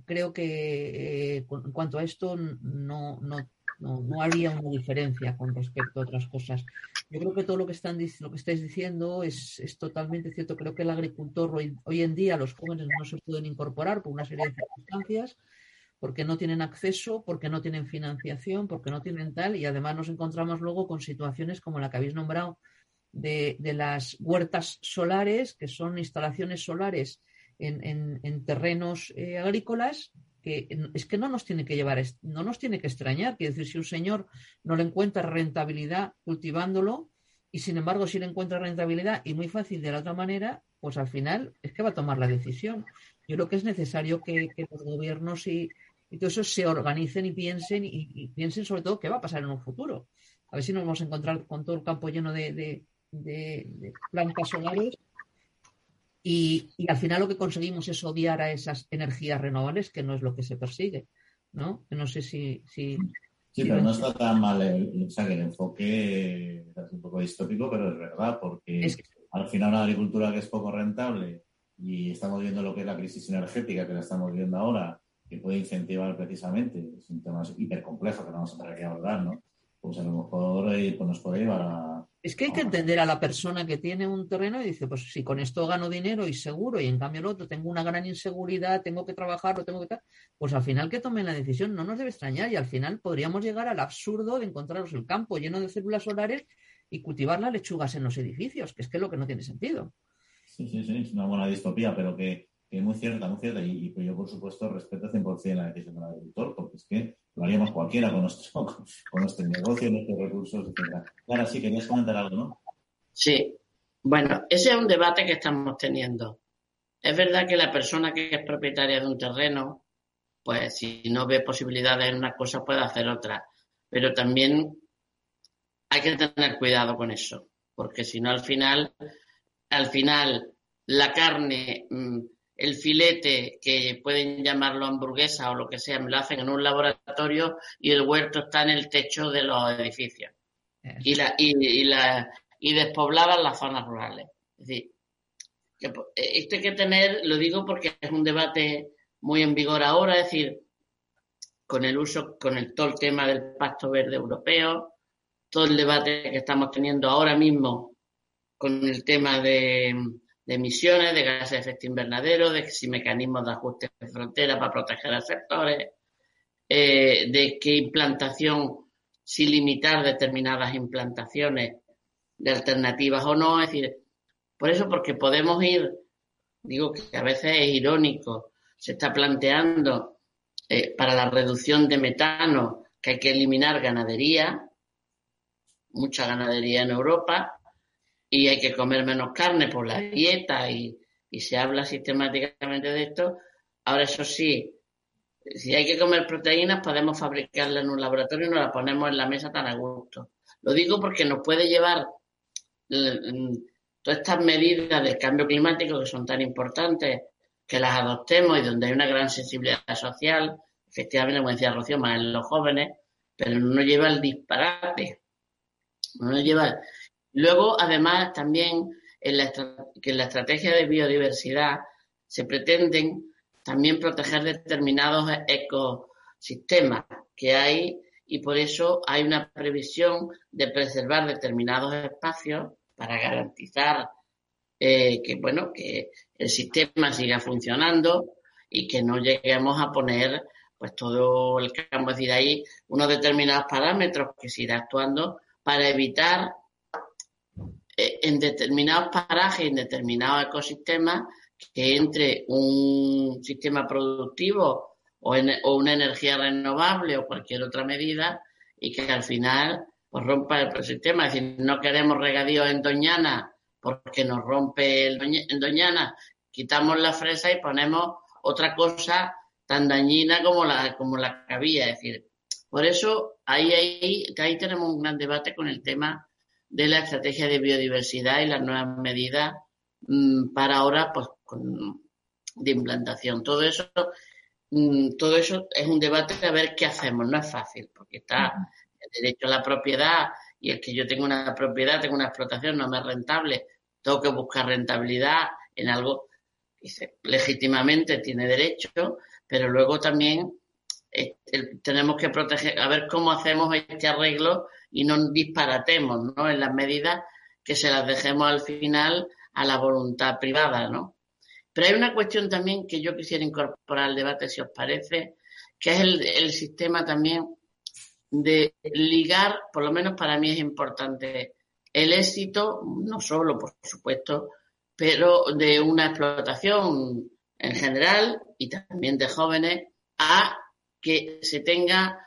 creo que eh, en cuanto a esto no, no, no, habría una diferencia con respecto a otras cosas. Yo creo que todo lo que, están, lo que estáis diciendo es, es totalmente cierto. Creo que el agricultor hoy, hoy en día, los jóvenes no se pueden incorporar por una serie de circunstancias porque no tienen acceso, porque no tienen financiación, porque no tienen tal, y además nos encontramos luego con situaciones como la que habéis nombrado de, las huertas solares, que son instalaciones solares en, terrenos eh, agrícolas, que es que no nos tiene que llevar, no nos tiene que extrañar. Quiere decir, si un señor no le encuentra rentabilidad cultivándolo y sin embargo si le encuentra rentabilidad y muy fácil de la otra manera, pues al final es que va a tomar la decisión. Yo creo que es necesario que, los gobiernos y, todos eso se organicen y piensen y, piensen sobre todo qué va a pasar en un futuro. A ver si nos vamos a encontrar con todo el campo lleno de, plantas solares y, al final lo que conseguimos es odiar a esas energías renovables, que no es lo que se persigue, ¿no? No sé si... Sí, pero no está tan mal el, el enfoque es un poco distópico, pero es verdad, porque al final una agricultura que es poco rentable y estamos viendo lo que es la crisis energética que la estamos viendo ahora, que puede incentivar precisamente, es un tema hipercomplejo que no vamos a tener que abordar, ¿no? Pues a lo mejor eh, pues nos puede llevar a, es que hay que entender a la persona que tiene un terreno y dice, pues si con esto gano dinero y seguro, y en cambio el otro tengo una gran inseguridad, tengo que trabajar, tengo que tal, pues al final que tomen la decisión no nos debe extrañar y al final podríamos llegar al absurdo de encontraros el campo lleno de células solares y cultivar las lechugas en los edificios, que es que es lo que no tiene sentido. Sí, sí, sí, es una buena distopía, pero que, es muy cierta, muy cierta. Y, y, yo, por supuesto, respeto 100% la decisión del agricultor, porque es que lo haríamos cualquiera con nuestro, [laughs] con nuestro negocio, nuestros recursos, etc. Ahora sí, querías comentar algo, ¿no? Sí. Bueno, ese es un debate que estamos teniendo. Es verdad que la persona que es propietaria de un terreno, pues si no ve posibilidades en una cosa puede hacer otra. Pero también hay que tener cuidado con eso, porque si no al final, al final la carne mm, el filete, que pueden llamarlo hamburguesa o lo que sea, me lo hacen en un laboratorio y el huerto está en el techo de los edificios. Y, la, y, la, y despoblaban las zonas rurales. Es decir, que eh, esto hay que tener, lo digo porque es un debate muy en vigor ahora, es decir, con el uso, con el, todo el tema del Pacto Verde Europeo, todo el debate que estamos teniendo ahora mismo con el tema de, de emisiones de gases de efecto invernadero, de si mecanismos de ajuste de frontera para proteger a sectores, eh, de qué implantación, si limitar determinadas implantaciones de alternativas o no. Es decir, por eso, porque podemos ir, digo que a veces es irónico, se está planteando eh, para la reducción de metano que hay que eliminar ganadería, mucha ganadería en Europa, y hay que comer menos carne por la dieta y, se habla sistemáticamente de esto. Ahora, eso sí, si hay que comer proteínas, podemos fabricarla en un laboratorio y nos la ponemos en la mesa tan a gusto. Lo digo porque nos puede llevar todas estas medidas del cambio climático que son tan importantes, que las adoptemos y donde hay una gran sensibilidad social, efectivamente, como decía Rocío, más en los jóvenes, pero no lleva al disparate. No lleva Luego, además, también en la, que en la estrategia de biodiversidad se pretenden también proteger determinados ecosistemas que hay y por eso hay una previsión de preservar determinados espacios para garantizar eh, que bueno que el sistema siga funcionando y que no lleguemos a poner pues todo el campo, es decir, hay unos determinados parámetros que se irá actuando para evitar en determinados parajes, en determinados ecosistemas, que entre un sistema productivo o, una energía renovable o cualquier otra medida y que al final pues rompa el sistema. Es decir, no queremos regadíos en Doñana porque nos rompe el en Doñana, quitamos la fresa y ponemos otra cosa tan dañina como la, como la que había. Es decir, por eso ahí, ahí, ahí tenemos un gran debate con el tema de la estrategia de biodiversidad y las nuevas medidas mm, para ahora pues de implantación. Todo eso, mm, todo eso es un debate de ver qué hacemos. No es fácil, porque está el derecho a la propiedad y el que yo tengo una propiedad, tengo una explotación, no me es rentable, tengo que buscar rentabilidad en algo que legítimamente tiene derecho, pero luego también tenemos que proteger, a ver cómo hacemos este arreglo y no disparatemos, ¿no? En las medidas que se las dejemos al final a la voluntad privada, ¿no? Pero hay una cuestión también que yo quisiera incorporar al debate, si os parece, que es el, sistema también de ligar, por lo menos para mí es importante el éxito, no solo, por supuesto, pero de una explotación en general y también de jóvenes a que se tenga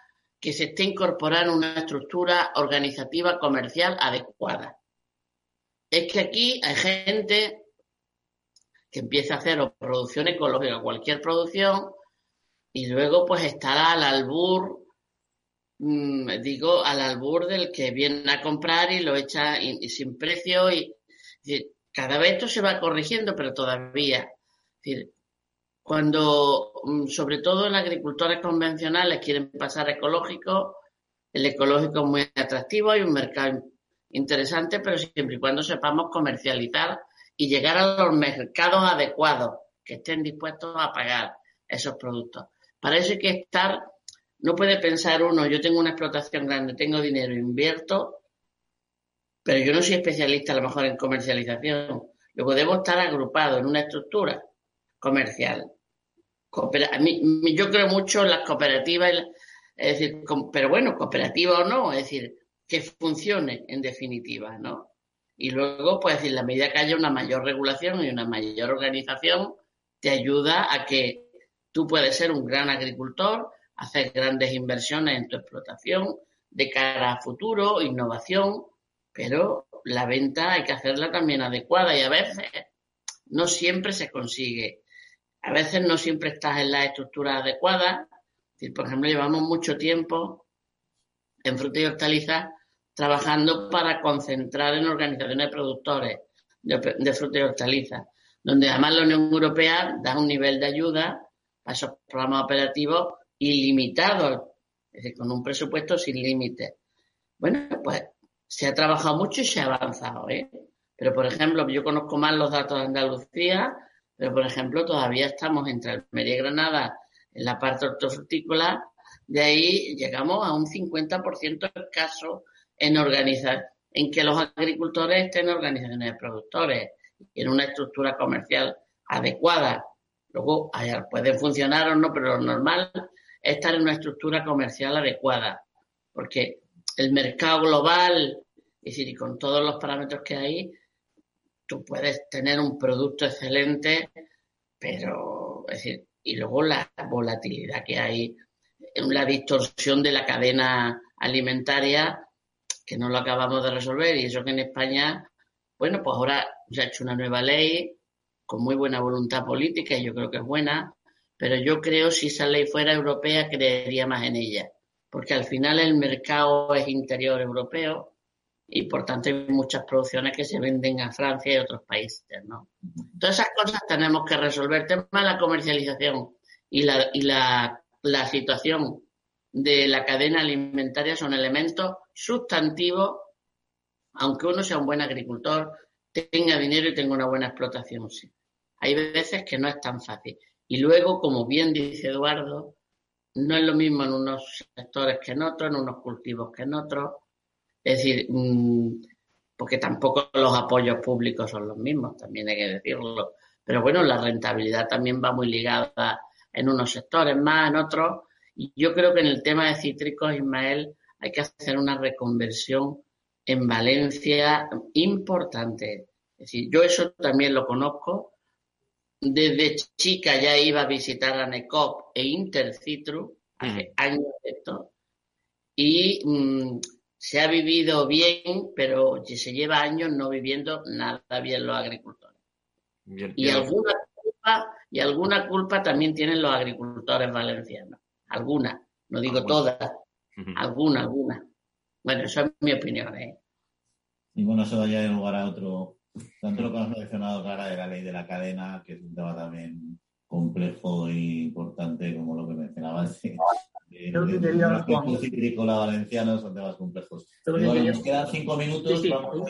que se esté incorporando una estructura organizativa comercial adecuada. Es que aquí hay gente que empieza a hacer producción ecológica, cualquier producción, y luego pues estará al albur, mm, digo, al albur del que viene a comprar y lo echa sin precio y, cada vez esto se va corrigiendo, pero todavía. Cuando, mm, sobre todo en agricultores convencionales quieren pasar ecológico, el ecológico es muy atractivo, hay un mercado interesante, pero siempre y cuando sepamos comercializar y llegar a los mercados adecuados que estén dispuestos a pagar esos productos. Para eso hay que estar, no puede pensar uno, yo tengo una explotación grande, tengo dinero, invierto, pero yo no soy especialista a lo mejor en comercialización. Luego debo estar agrupado en una estructura comercial. yo creo mucho en las cooperativas, es decir, pero bueno, cooperativa o no, es decir, que funcione en definitiva, ¿no? Y luego, pues, en la medida que haya una mayor regulación y una mayor organización, te ayuda a que tú puedes ser un gran agricultor, hacer grandes inversiones en tu explotación de cara a futuro, innovación, pero la venta hay que hacerla también adecuada y a veces no siempre se consigue. A veces no siempre estás en la estructura adecuada. Por ejemplo, llevamos mucho tiempo en frutas y hortalizas trabajando para concentrar en organizaciones de productores de, frutas y hortalizas, donde además la Unión Europea da un nivel de ayuda a esos programas operativos ilimitado, es decir, con un presupuesto sin límite. Bueno, pues se ha trabajado mucho y se ha avanzado, ¿eh? Pero, por ejemplo, yo conozco más los datos de Andalucía, pero, por ejemplo, todavía estamos entre Almería y Granada en la parte hortofrutícola, de ahí llegamos a un 50% escaso en organizar, en que los agricultores estén en organizaciones de productores y en una estructura comercial adecuada. Luego pueden funcionar o no, pero lo normal es estar en una estructura comercial adecuada, porque el mercado global, es decir, con todos los parámetros que hay, tú puedes tener un producto excelente, pero, es decir, y luego la volatilidad que hay, la distorsión de la cadena alimentaria que no lo acabamos de resolver y eso que en España, bueno, pues ahora se ha hecho una nueva ley con muy buena voluntad política y yo creo que es buena, pero yo creo si esa ley fuera europea creería más en ella, porque al final el mercado es interior europeo y por tanto hay muchas producciones que se venden a Francia y otros países, ¿no? Todas esas cosas tenemos que resolver. El tema de la comercialización y la, y la, la situación de la cadena alimentaria son elementos sustantivos, aunque uno sea un buen agricultor, tenga dinero y tenga una buena explotación. Sí. Hay veces que no es tan fácil. Y luego, como bien dice Eduardo, no es lo mismo en unos sectores que en otros, en unos cultivos que en otros. Es decir, mm, porque tampoco los apoyos públicos son los mismos, también hay que decirlo. Pero bueno, la rentabilidad también va muy ligada en unos sectores más, en otros. Y yo creo que en el tema de cítricos, Ismael, hay que hacer una reconversión en Valencia importante. Es decir, yo eso también lo conozco. Desde chica ya iba a visitar a NECOP e Intercitru, hace años de esto, y mm, se ha vivido bien, pero se lleva años no viviendo nada bien los agricultores. y, alguna culpa, y alguna culpa también tienen los agricultores valencianos alguna, no digo todas, alguna, alguna. Bueno, eso es mi opinión. ¿eh? Y bueno, eso ya en lugar a otro, tanto lo que hemos mencionado, Clara, de la ley de la cadena, que es un tema también complejo e importante, como lo que mencionabas. De, los cítricos valencianos son temas complejos. nos quedan cinco minutos. Sí, vamos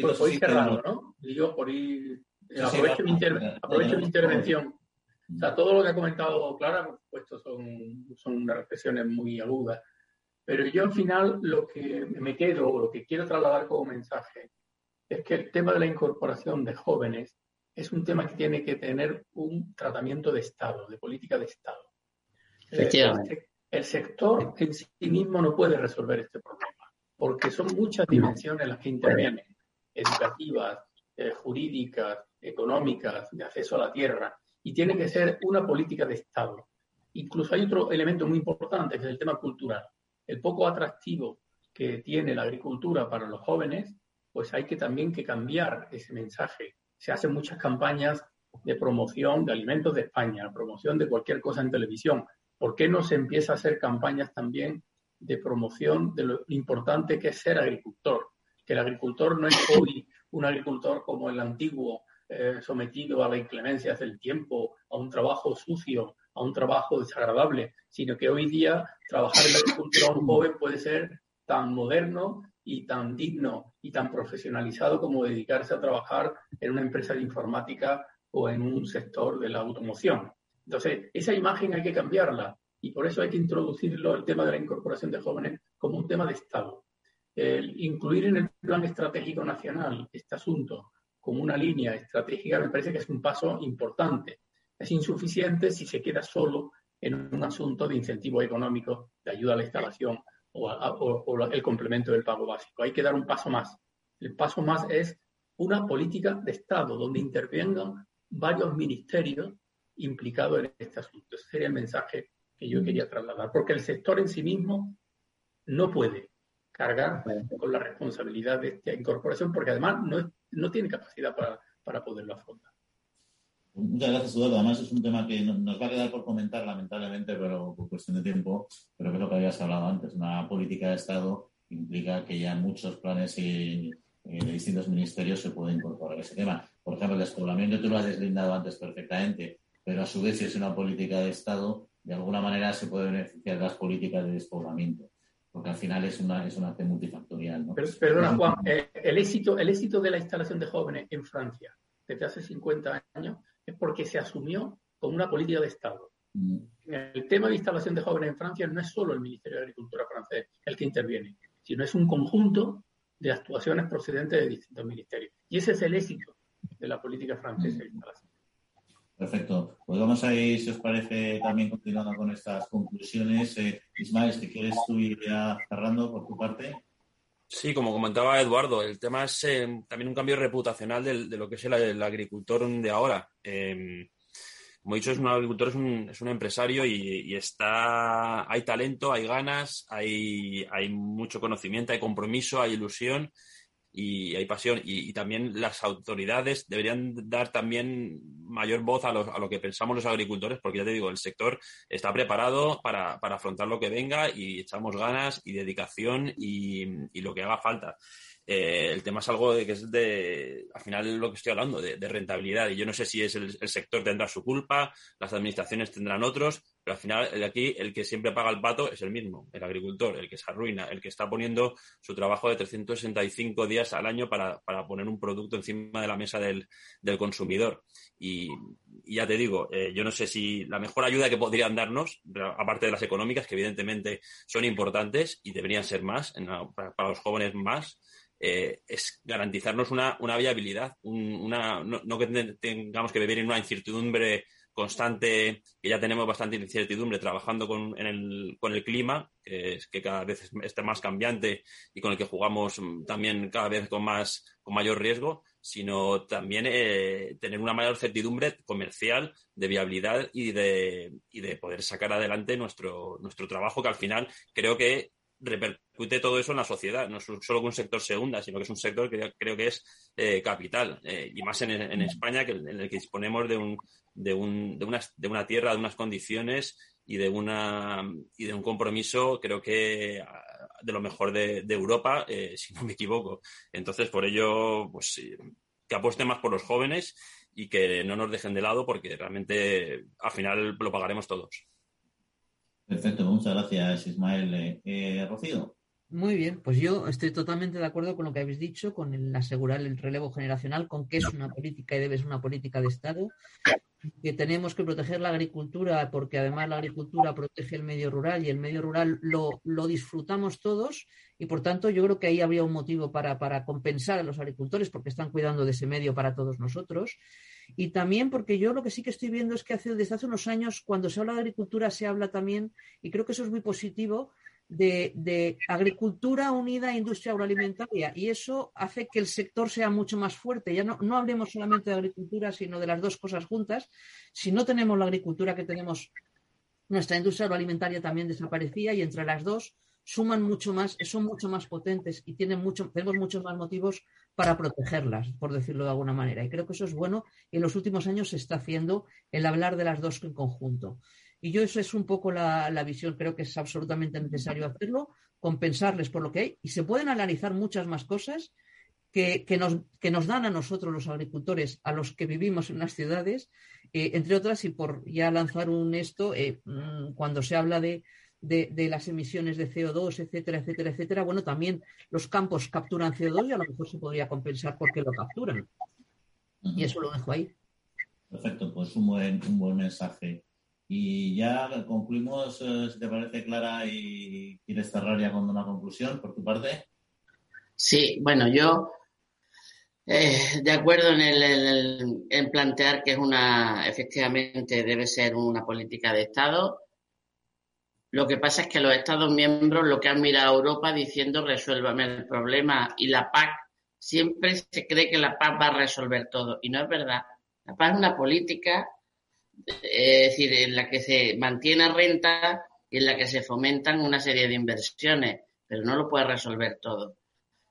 pues por ir cerrando, ¿no? Digo, por ir. aprovecho, mi, aprovecho mi intervención o sea, todo lo que ha comentado Clara, por supuesto, son, son unas reflexiones muy agudas. Pero yo al final lo que me quedo, o lo que quiero trasladar como mensaje, es que el tema de la incorporación de jóvenes es un tema que tiene que tener un tratamiento de Estado, de política de Estado. El, el sector en sí mismo no puede resolver este problema. porque son muchas dimensiones las que intervienen, educativas, eh, jurídicas, económicas, de acceso a la tierra, y tiene que ser una política de Estado. Incluso hay otro elemento muy importante, que es el tema cultural. El poco atractivo que tiene la agricultura para los jóvenes, pues hay que también que cambiar ese mensaje. Se hacen muchas campañas de promoción de alimentos de España, promoción de cualquier cosa en televisión. ¿Por qué no se empieza a hacer campañas también de promoción de lo importante que es ser agricultor? Que el agricultor no es hoy un agricultor como el antiguo, eh, sometido a la inclemencia del tiempo, a un trabajo sucio, a un trabajo desagradable, sino que hoy día trabajar en la agricultura un joven puede ser tan moderno y tan digno y tan profesionalizado como dedicarse a trabajar en una empresa de informática o en un sector de la automoción. Entonces, esa imagen hay que cambiarla y por eso hay que introducirlo el tema de la incorporación de jóvenes como un tema de Estado. El incluir en el plan estratégico nacional este asunto como una línea estratégica me parece que es un paso importante. Es insuficiente si se queda solo en un asunto de incentivo económico, de ayuda a la instalación o, o el complemento del pago básico. Hay que dar un paso más. El paso más es una política de Estado donde intervengan varios ministerios implicados en este asunto. Ese sería el mensaje que yo quería trasladar, porque el sector en sí mismo no puede cargar con la responsabilidad de esta incorporación, porque además no, no tiene capacidad para, para poderlo afrontar. Muchas gracias, Eduardo. Además, es un tema que nos va a quedar por comentar, lamentablemente, pero por cuestión de tiempo, pero que es lo que habías hablado antes. Una política de Estado implica que ya muchos planes y, de distintos ministerios se puede incorporar ese tema. Por ejemplo, el despoblamiento tú lo has deslindado antes perfectamente, pero a su vez, si es una política de Estado, de alguna manera se puede beneficiar las políticas de despoblamiento, porque al final es una, es una acción multifactorial. perdona, Juan, eh, el, éxito, el éxito de la instalación de jóvenes en Francia desde hace 50 años es porque se asumió como una política de Estado. Mm. El tema de instalación de jóvenes en Francia no es solo el Ministerio de Agricultura francés el que interviene, sino es un conjunto de actuaciones procedentes de distintos ministerios. Y ese es el éxito de la política francesa de instalación. Perfecto. Pues vamos a ir, si os parece, también continuando con estas conclusiones. Eh, Ismael, si quieres tú ir ya cerrando por tu parte. Sí, como comentaba Eduardo, el tema es eh, también un cambio reputacional de, lo que es el, agricultor de ahora. Em, como he dicho, es un agricultor, es un, es un empresario y, está, hay talento, hay ganas, hay, hay mucho conocimiento, hay compromiso, hay ilusión y hay pasión. Y, también las autoridades deberían dar también mayor voz a lo, a lo, que pensamos los agricultores, porque ya te digo, el sector está preparado para, para afrontar lo que venga y echamos ganas y dedicación y, y lo que haga falta. Eh, el tema es algo de que es de, al final lo que estoy hablando, de, rentabilidad. Y yo no sé si es el, sector tendrá su culpa, las administraciones tendrán otros, pero al final aquí el que siempre paga el pato es el mismo, el agricultor, el que se arruina, el que está poniendo su trabajo de 365 días al año para, poner un producto encima de la mesa del, consumidor. Y, ya te digo, eh, yo no sé si la mejor ayuda que podrían darnos, aparte de las económicas, que evidentemente son importantes y deberían ser más, para los jóvenes más, eh, es garantizarnos una, viabilidad, una, no, que tengamos que vivir en una incertidumbre constante, que ya tenemos bastante incertidumbre trabajando con, el, con el clima, que, es, que cada vez está más cambiante y con el que jugamos también cada vez con, más, con mayor riesgo, sino también eh, tener una mayor certidumbre comercial de viabilidad y de, y de poder sacar adelante nuestro, nuestro trabajo, que al final creo que repercute todo eso en la sociedad. No es solo que un sector se hunda, sino que es un sector que creo que es eh, capital. Eh, y más en, España, que, en el que disponemos de, un, de, un, de, una, de una tierra, de unas condiciones y de, una, y de un compromiso, creo que de lo mejor de, Europa, eh, si no me equivoco. Entonces, por ello, pues que apuesten más por los jóvenes y que no nos dejen de lado porque realmente al final lo pagaremos todos. Perfecto, muchas gracias Ismael. Eh, eh, Rocío. Muy bien, pues yo estoy totalmente de acuerdo con lo que habéis dicho, con el asegurar el relevo generacional, con que es una política y debe ser una política de Estado, que tenemos que proteger la agricultura porque además la agricultura protege el medio rural y el medio rural lo, lo disfrutamos todos y por tanto yo creo que ahí habría un motivo para, para compensar a los agricultores porque están cuidando de ese medio para todos nosotros. Y también porque yo lo que sí que estoy viendo es que hace, desde hace unos años, cuando se habla de agricultura, se habla también, y creo que eso es muy positivo, de, agricultura unida a industria agroalimentaria y eso hace que el sector sea mucho más fuerte. Ya no, no hablemos solamente de agricultura, sino de las dos cosas juntas. Si no tenemos la agricultura que tenemos, nuestra industria agroalimentaria también desaparecía y entre las dos suman mucho más, son mucho más potentes y tienen mucho, tenemos muchos más motivos para protegerlas, por decirlo de alguna manera. Y creo que eso es bueno y en los últimos años se está haciendo el hablar de las dos en conjunto. Y yo eso es un poco la, visión, creo que es absolutamente necesario hacerlo, compensarles por lo que hay y se pueden analizar muchas más cosas que, nos, que nos dan a nosotros los agricultores, a los que vivimos en las ciudades, eh, entre otras, y por ya lanzar un esto, eh, mm, cuando se habla de, de, las emisiones de CO2, etcétera, etcétera, etcétera, bueno, también los campos capturan CO2 y a lo mejor se podría compensar porque lo capturan. Y eso lo dejo ahí. Perfecto, pues un buen, un buen mensaje. Y ya concluimos, eh, si te parece, Clara, y quieres cerrar ya con una conclusión por tu parte. Sí, bueno, yo eh, de acuerdo en, el, en plantear que es una, efectivamente, debe ser una política de Estado. Lo que pasa es que los Estados miembros lo que han mirado a Europa diciendo resuélvame el problema y la PAC siempre se cree que la PAC va a resolver todo y no es verdad. La PAC es una política es decir, en la que se mantiene renta y en la que se fomentan una serie de inversiones, pero no lo puede resolver todo.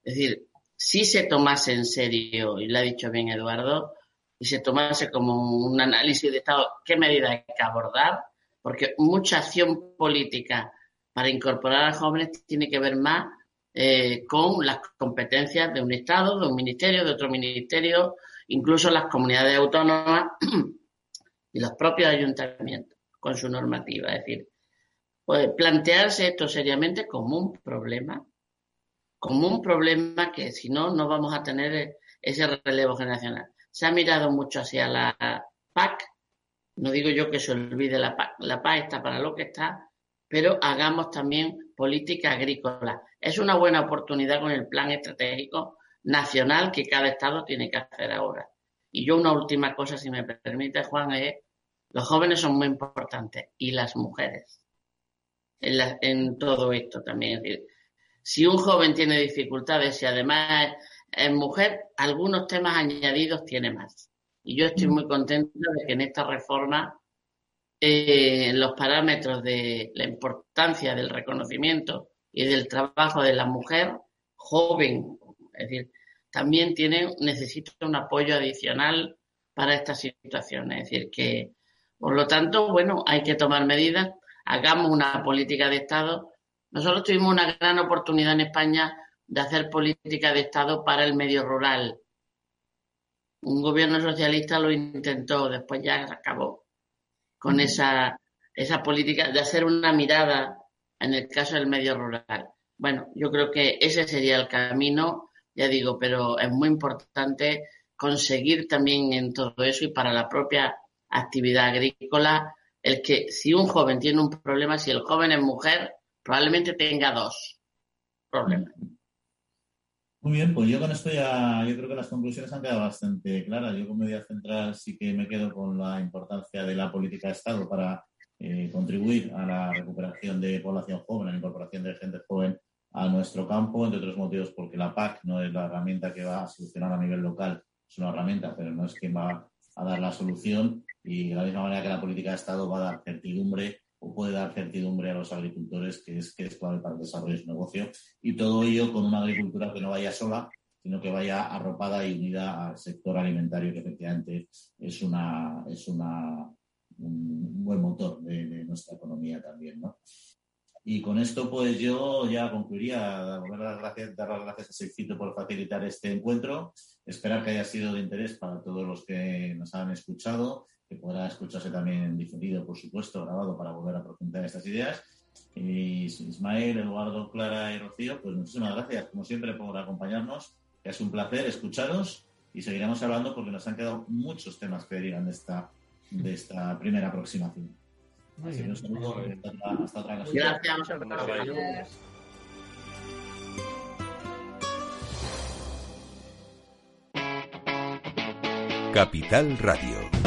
Es decir, si se tomase en serio, y lo ha dicho bien Eduardo, y se tomase como un análisis de Estado qué medidas hay que abordar, porque mucha acción política para incorporar a jóvenes tiene que ver más eh, con las competencias de un Estado, de un ministerio, de otro ministerio, incluso las comunidades autónomas [clears throat] y los propios ayuntamientos con su normativa. Es decir, pues plantearse esto seriamente como un problema, como un problema que si no, no vamos a tener ese relevo generacional. Se ha mirado mucho hacia la PAC, no digo yo que se olvide la PAC, la PAC está para lo que está, pero hagamos también política agrícola. Es una buena oportunidad con el plan estratégico nacional que cada Estado tiene que hacer ahora. Y yo una última cosa, si me permite, Juan, es los jóvenes son muy importantes y las mujeres en, todo esto también. si un joven tiene dificultades y además es, mujer, algunos temas añadidos tiene más. Y yo estoy muy contenta de que en esta reforma eh, los parámetros de la importancia del reconocimiento y del trabajo de la mujer joven, es decir, también tiene, necesita un apoyo adicional para estas situaciones. Es decir, que por lo tanto, bueno, hay que tomar medidas, hagamos una política de Estado. Nosotros tuvimos una gran oportunidad en España de hacer política de Estado para el medio rural. Un gobierno socialista lo intentó, después ya acabó con esa, esa política de hacer una mirada en el caso del medio rural. Bueno, yo creo que ese sería el camino, ya digo, pero es muy importante conseguir también en todo eso y para la propia actividad agrícola, el que si un joven tiene un problema, si el joven es mujer, probablemente tenga dos problemas. Muy bien, pues yo con esto ya, yo creo que las conclusiones han quedado bastante claras. Yo como medida central sí que me quedo con la importancia de la política de Estado para eh, contribuir a la recuperación de población joven, a la incorporación de gente joven a nuestro campo, entre otros motivos porque la PAC no es la herramienta que va a solucionar a nivel local, es una herramienta, pero no es quien va a dar la solución y de la misma manera que la política de Estado va a dar certidumbre o puede dar certidumbre a los agricultores, que es, clave para el desarrollo de su negocio. Y todo ello con una agricultura que no vaya sola, sino que vaya arropada y unida al sector alimentario, que efectivamente es, una, es una, un buen motor de, de nuestra economía también. ¿no? Y con esto, pues yo ya concluiría, dar las gracias, dar las gracias a Sexito por facilitar este encuentro. Esperar que haya sido de interés para todos los que nos han escuchado, que podrá escucharse también diferido, por supuesto, grabado para volver a profundizar estas ideas. Y Ismael, Eduardo, Clara y Rocío, pues muchísimas gracias, como siempre, por acompañarnos. Es un placer escucharos y seguiremos hablando porque nos han quedado muchos temas que derivan de esta, de esta primera aproximación. Muy bien. Hasta, otra ocasión. Gracias. Capital Radio